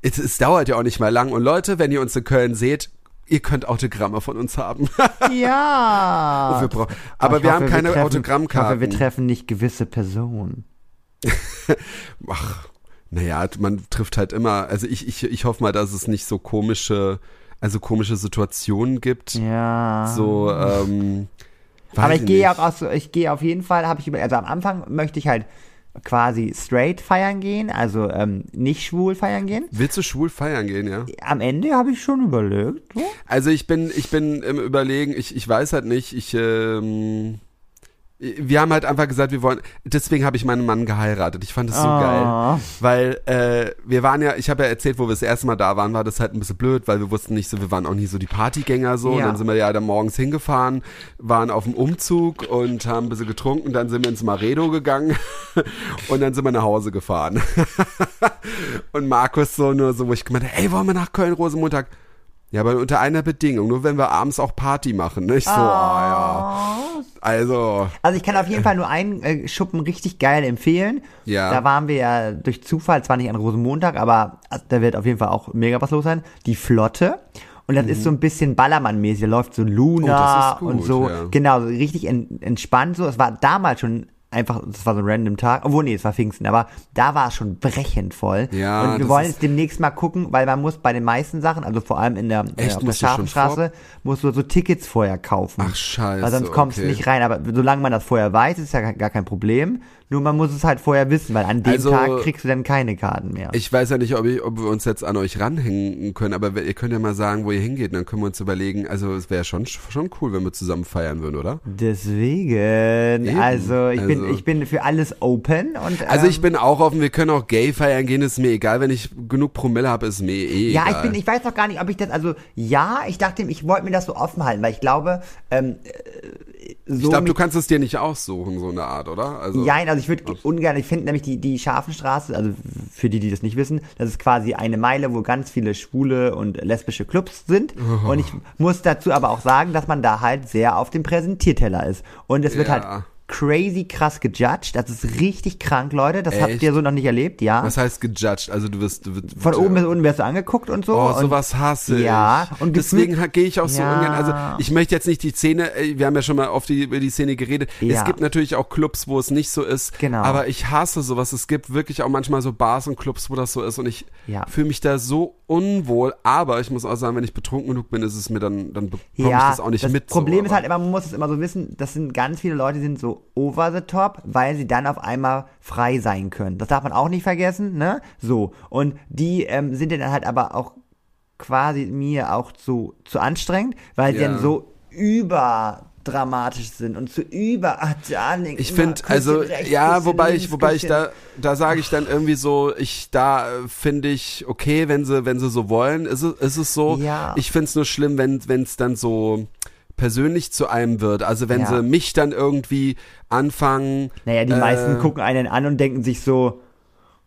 es, es dauert ja auch nicht mal lang. Und Leute, wenn ihr uns in Köln seht, ihr könnt Autogramme von uns haben. Ja. Wir brauchen- aber wir haben keine treffen, Autogrammkarten. Ich hoffe, wir treffen nicht gewisse Personen. Ach, naja, man trifft halt immer, also ich, ich, ich hoffe mal, dass es nicht so komische, also komische Situationen gibt. Ja. So, ähm, weiß Aber ich gehe auch aus, ich gehe auf jeden Fall, habe ich über, also am Anfang möchte ich halt quasi straight feiern gehen, also ähm, nicht schwul feiern gehen. Willst du schwul feiern gehen, ja? Am Ende habe ich schon überlegt. So. Also ich bin, ich bin im Überlegen, ich, ich weiß halt nicht, ich, ähm, wir haben halt einfach gesagt, wir wollen, deswegen habe ich meinen Mann geheiratet. Ich fand das so Ah. geil, weil äh, wir waren ja, ich habe ja erzählt, wo wir das erste Mal da waren, war das halt ein bisschen blöd, weil wir wussten nicht so, wir waren auch nie so die Partygänger so. Und Ja. dann sind wir ja dann morgens hingefahren, waren auf dem Umzug und haben ein bisschen getrunken, dann sind wir ins Maredo gegangen und dann sind wir nach Hause gefahren. und Markus so nur so, wo ich gemeint habe, ey, wollen wir nach Köln Rosenmontag? Ja, aber unter einer Bedingung, nur wenn wir abends auch Party machen. Ich so, oh, ja. Also, Also ich kann auf jeden Fall nur einen äh, Schuppen richtig geil empfehlen. Ja. Da waren wir ja durch Zufall, zwar nicht an Rosenmontag, aber äh, da wird auf jeden Fall auch mega was los sein. Die Flotte. Und das ist so ein bisschen Ballermann-mäßig. Da läuft so Luna Mhm. Oh, das ist gut, und so. ja. Genau, so richtig en entspannt so. Es war damals schon einfach, das war so ein random Tag. Obwohl, nee, es war Pfingsten, aber da war es schon brechend voll. Ja, und wir wollen jetzt demnächst mal gucken, weil man muss bei den meisten Sachen, also vor allem in der, äh, Echt? auf der Scharfenstraße, musst du so Tickets vorher kaufen. Ach, scheiße, Weil sonst kommst du okay. nicht rein. Aber solange man das vorher weiß, ist ja gar kein Problem. Nur man muss es halt vorher wissen, weil an dem Also, Tag kriegst du dann keine Karten mehr. ich weiß ja nicht, ob, ich, ob wir uns jetzt an euch ranhängen können, aber ihr könnt ja mal sagen, wo ihr hingeht, dann können wir uns überlegen, also es wäre schon, schon cool, wenn wir zusammen feiern würden, oder? Deswegen, Eben, also ich bin also- ich bin für alles open und Also ähm, ich bin auch offen, wir können auch gay feiern gehen, ist mir egal, wenn ich genug Promille habe, ist mir eh ja, egal. ich bin, ich weiß noch gar nicht, ob ich das, also ja, ich dachte, ich wollte mir das so offen halten, weil ich glaube, ähm, äh, so ich glaube, du kannst es dir nicht aussuchen, so eine Art, oder? Also, Ja, also ich würde ungern, ich finde nämlich die, die Scharfenstraße, also für die, die das nicht wissen, das ist quasi eine Meile, wo ganz viele schwule und lesbische Clubs sind. Oh. Und ich muss dazu aber auch sagen, dass man da halt sehr auf dem Präsentierteller ist. Und es wird Ja. halt crazy krass gejudged. Das ist richtig krank, Leute. Das habt Echt? ihr so noch nicht erlebt, ja. Was heißt gejudged? Also du wirst... Du wirst Von oben bis unten wirst du angeguckt und so. Oh, und sowas hasse ich. Ja, und deswegen gehe ich auch so Ja. ungern. Also ich möchte jetzt nicht die Szene, äh, wir haben ja schon mal oft die, über die Szene geredet. Ja. Es gibt natürlich auch Clubs, wo es nicht so ist. Genau. Aber ich hasse sowas. Es gibt wirklich auch manchmal so Bars und Clubs, wo das so ist. Und ich Ja. fühle mich da so unwohl. Aber ich muss auch sagen, wenn ich betrunken genug bin, ist es mir dann, dann bekomme ich das auch nicht das mit. Problem so, ist halt immer, man muss es immer so wissen, das sind ganz viele Leute, die sind so over the top, weil sie dann auf einmal frei sein können. Das darf man auch nicht vergessen, ne? So. Und die ähm, sind dann halt aber auch quasi mir auch zu, zu anstrengend, weil sie Ja. dann so überdramatisch sind und zu über, ach, Darling, Ich immer finde, also rechts, ja, wobei ich, wobei ich Küsschen- da, da sage ich dann irgendwie so, ich da äh, finde ich okay, wenn sie, wenn sie so wollen, ist es, ist es so. Ja. Ich finde es nur schlimm, wenn wenn es dann so persönlich zu einem wird. Also wenn Ja. sie mich dann irgendwie anfangen. Naja, die äh, meisten gucken einen an und denken sich so,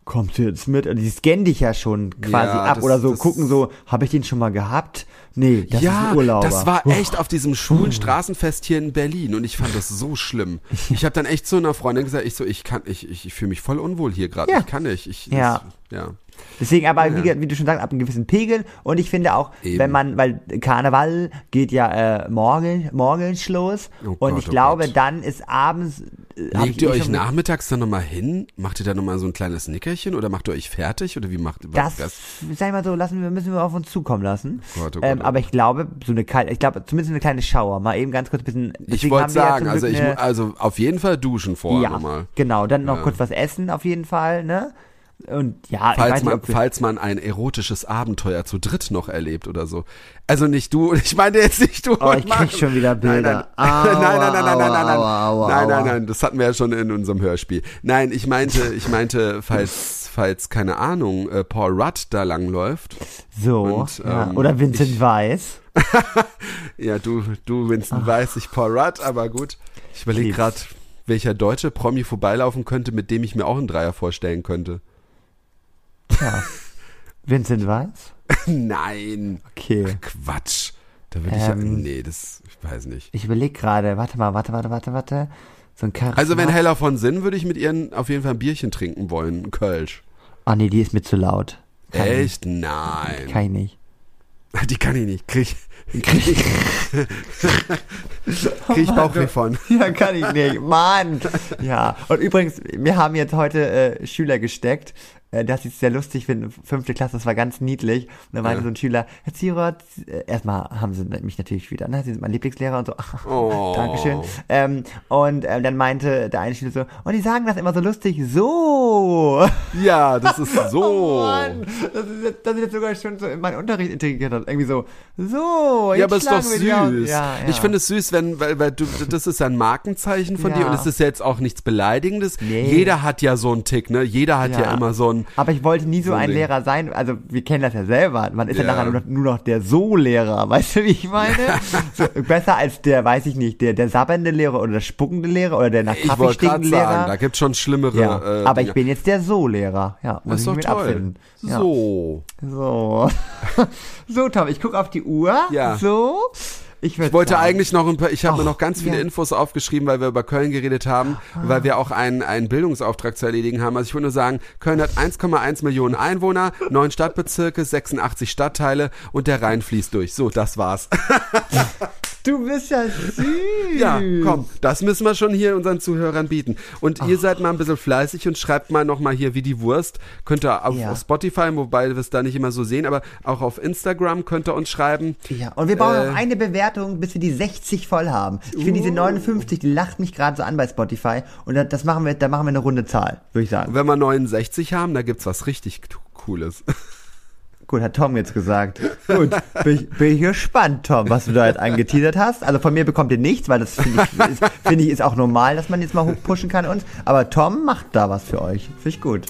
kommst du jetzt mit? Die scannen dich ja schon quasi Ja, ab das- oder so, gucken so, habe ich den schon mal gehabt? Nee, das ja, ist ein Urlauber. das war echt auf diesem schwulen Straßenfest hier in Berlin und ich fand das so schlimm. Ich habe dann echt zu einer Freundin gesagt, ich so, ich kann, ich, ich, ich fühle mich voll unwohl hier gerade. Ja. Ich kann nicht. Ich, Ja. Das, ja. Deswegen aber, wie, wie du schon sagst, ab einem gewissen Pegel. Und ich finde auch, Eben. wenn man, weil Karneval geht ja äh, morgen, morgens los. Oh und Gott, ich oh glaube, Gott. dann ist abends. Legt ihr euch nachmittags dann nochmal hin? Macht ihr da nochmal so ein kleines Nickerchen oder macht ihr euch fertig oder wie macht ihr Das, sag ich mal so, lassen wir, müssen wir auf uns zukommen lassen. Oh Gott, oh ähm, Gott, oh aber ich glaube, so eine kalte, ich glaube, zumindest eine kleine Schauer. Mal eben ganz kurz ein bisschen. Ich wollte ja sagen, zum also ich also auf jeden Fall duschen vorher ja, nochmal. genau, dann noch Ja. kurz was essen auf jeden Fall, ne? Und ja, Falls nicht, man, wir, falls man ein erotisches Abenteuer zu dritt noch erlebt oder so. Also nicht du, ich meine jetzt nicht du. Oh, ich krieg schon wieder Nein, nein. Bilder. Nein, nein, nein, nein, nein, nein, nein. aua, nein, nein, aua. nein, das hatten wir ja schon in unserem Hörspiel. Nein, ich meinte, ich meinte, falls, falls, keine Ahnung, äh, Paul Rudd da langläuft. so, und, ja. ähm, oder Vincent ich- Weiss. Ja, du, du, Winston, weiß ich Paul Rudd, aber gut. Ich überlege gerade, welcher deutsche Promi vorbeilaufen könnte, mit dem ich mir auch einen Dreier vorstellen könnte. Ja. Vincent Weiss? Nein. Okay. Quatsch. Da würde ich ja, Ähm. nee, das, ich weiß nicht. Ich überlege gerade, warte mal, warte, warte, warte, warte. So ein Charisma. Also wenn Hella von Sinn, würde ich mit ihr auf jeden Fall ein Bierchen trinken wollen, ein Kölsch. Ah, nee, die ist mir zu laut. Kann Echt? nicht. Nein. Kann ich nicht. Die kann ich nicht. Krieg, krieg, ich- krieg ich Bauchweh von. Ja, kann ich nicht. Mann. Ja. Und übrigens, wir haben jetzt heute äh, Schüler gesteckt. Äh, das ist sehr lustig eine fünfte Klasse, das war ganz niedlich. Und dann meinte Ja. so ein Schüler, Herr Zierot, äh, erstmal haben sie mich natürlich wieder, ne? Sie sind mein Lieblingslehrer und so. Oh. Dankeschön. Ähm, und ähm, dann meinte der eine Schüler so, und die sagen das immer so lustig, so. Ja, das ist so. Oh Mann, das ist jetzt, das ist jetzt sogar schon so in meinen Unterricht integriert hat. Irgendwie so, so, jetzt Ja, aber ist doch süß. Ja, ja. Ich finde es süß, wenn, weil, weil du, das ist ja ein Markenzeichen von dir und es ist jetzt auch nichts Beleidigendes. Nee. Jeder hat ja so einen Tick, ne? Jeder hat ja, Ja. immer so ein, Aber ich wollte nie so, So ein Ding. Lehrer sein. Also wir kennen das ja selber. Man ist ja, Ja. nachher nur noch, nur noch der So-Lehrer. Weißt du, wie ich meine? so, besser als der, weiß ich nicht, der, der sabbernde Lehrer oder der spuckende Lehrer oder der nach Kaffee stinkende sagen, da Lehrer. gibt's schon schlimmere. Ja, äh, aber ich bin jetzt der So-Lehrer. Ja, muss Das ist ich mich mit toll. abfinden. Ja. So. So. so, Tom, ich gucke auf die Uhr. Ja. So. Ich, Ich wollte sagen, eigentlich noch ein paar, ich habe mir noch ganz viele ja. Infos aufgeschrieben, weil wir über Köln geredet haben, und weil wir auch einen, einen Bildungsauftrag zu erledigen haben. Also ich wollte nur sagen, Köln hat 1,1 Millionen Einwohner, neun Stadtbezirke, 86 Stadtteile und der Rhein fließt durch. So, das war's. Du bist ja süß. Ja, komm, das müssen wir schon hier unseren Zuhörern bieten. Und ihr seid mal ein bisschen fleißig und schreibt mal nochmal hier wie die Wurst. Könnt ihr auf, Ja. auf Spotify, wobei wir es da nicht immer so sehen, aber auch auf Instagram könnt ihr uns schreiben. Ja, und wir brauchen Äh. noch eine Bewertung, bis wir die 60 voll haben. Ich finde Uh. diese 59, die lacht mich gerade so an bei Spotify. Und da- das machen wir, da machen wir eine runde Zahl, würde ich sagen. Und wenn wir 69 haben, da gibt's was richtig Cooles. Gut, hat Tom jetzt gesagt. Gut, bin ich, bin ich gespannt, Tom, was du da jetzt angeteasert hast. Also von mir bekommt ihr nichts, weil das finde ich, ist, finde ich ist auch normal, dass man jetzt mal hochpushen kann uns. Aber Tom macht da was für euch. Finde ich gut.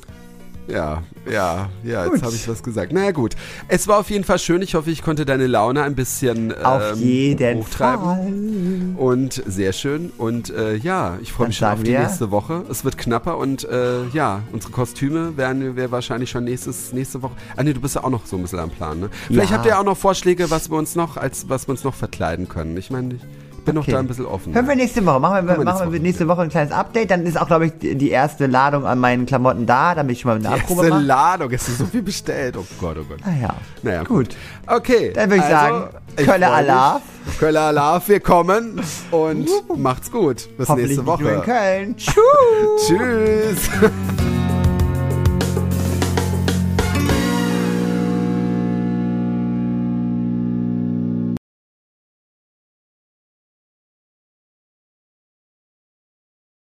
Ja, ja, ja, jetzt habe ich was gesagt. Na naja, gut. Es war auf jeden Fall schön. Ich hoffe, ich konnte deine Laune ein bisschen Auf ähm, jeden hochtreiben. Fall. Und sehr schön. Und äh, ja, ich freue mich schon auf die wir- nächste Woche. Es wird knapper und äh, ja, unsere Kostüme werden wir wahrscheinlich schon nächstes, nächste Woche. Ah nee, du bist ja auch noch so ein bisschen am Plan, ne? Vielleicht Ja. habt ihr auch noch Vorschläge, was wir uns noch, als was wir uns noch verkleiden können. Ich meine, ich bin noch Okay. da ein bisschen offen. Hören wir nächste Woche. Machen wir, wir machen wir nächste Woche ein kleines Update. Dann ist auch, glaube ich, die die erste Ladung an meinen Klamotten da, damit ich schon mal eine Abprobe Erste mache. Ladung, es ist so viel bestellt. Oh Gott, oh Gott. Naja. Naja, Gut. Okay. Dann würde ich sagen, ich Kölle. Alarv. Kölle Alarv, wir kommen und macht's gut. Bis nächste nur in Woche. Köln. Tschüss. Tschüss.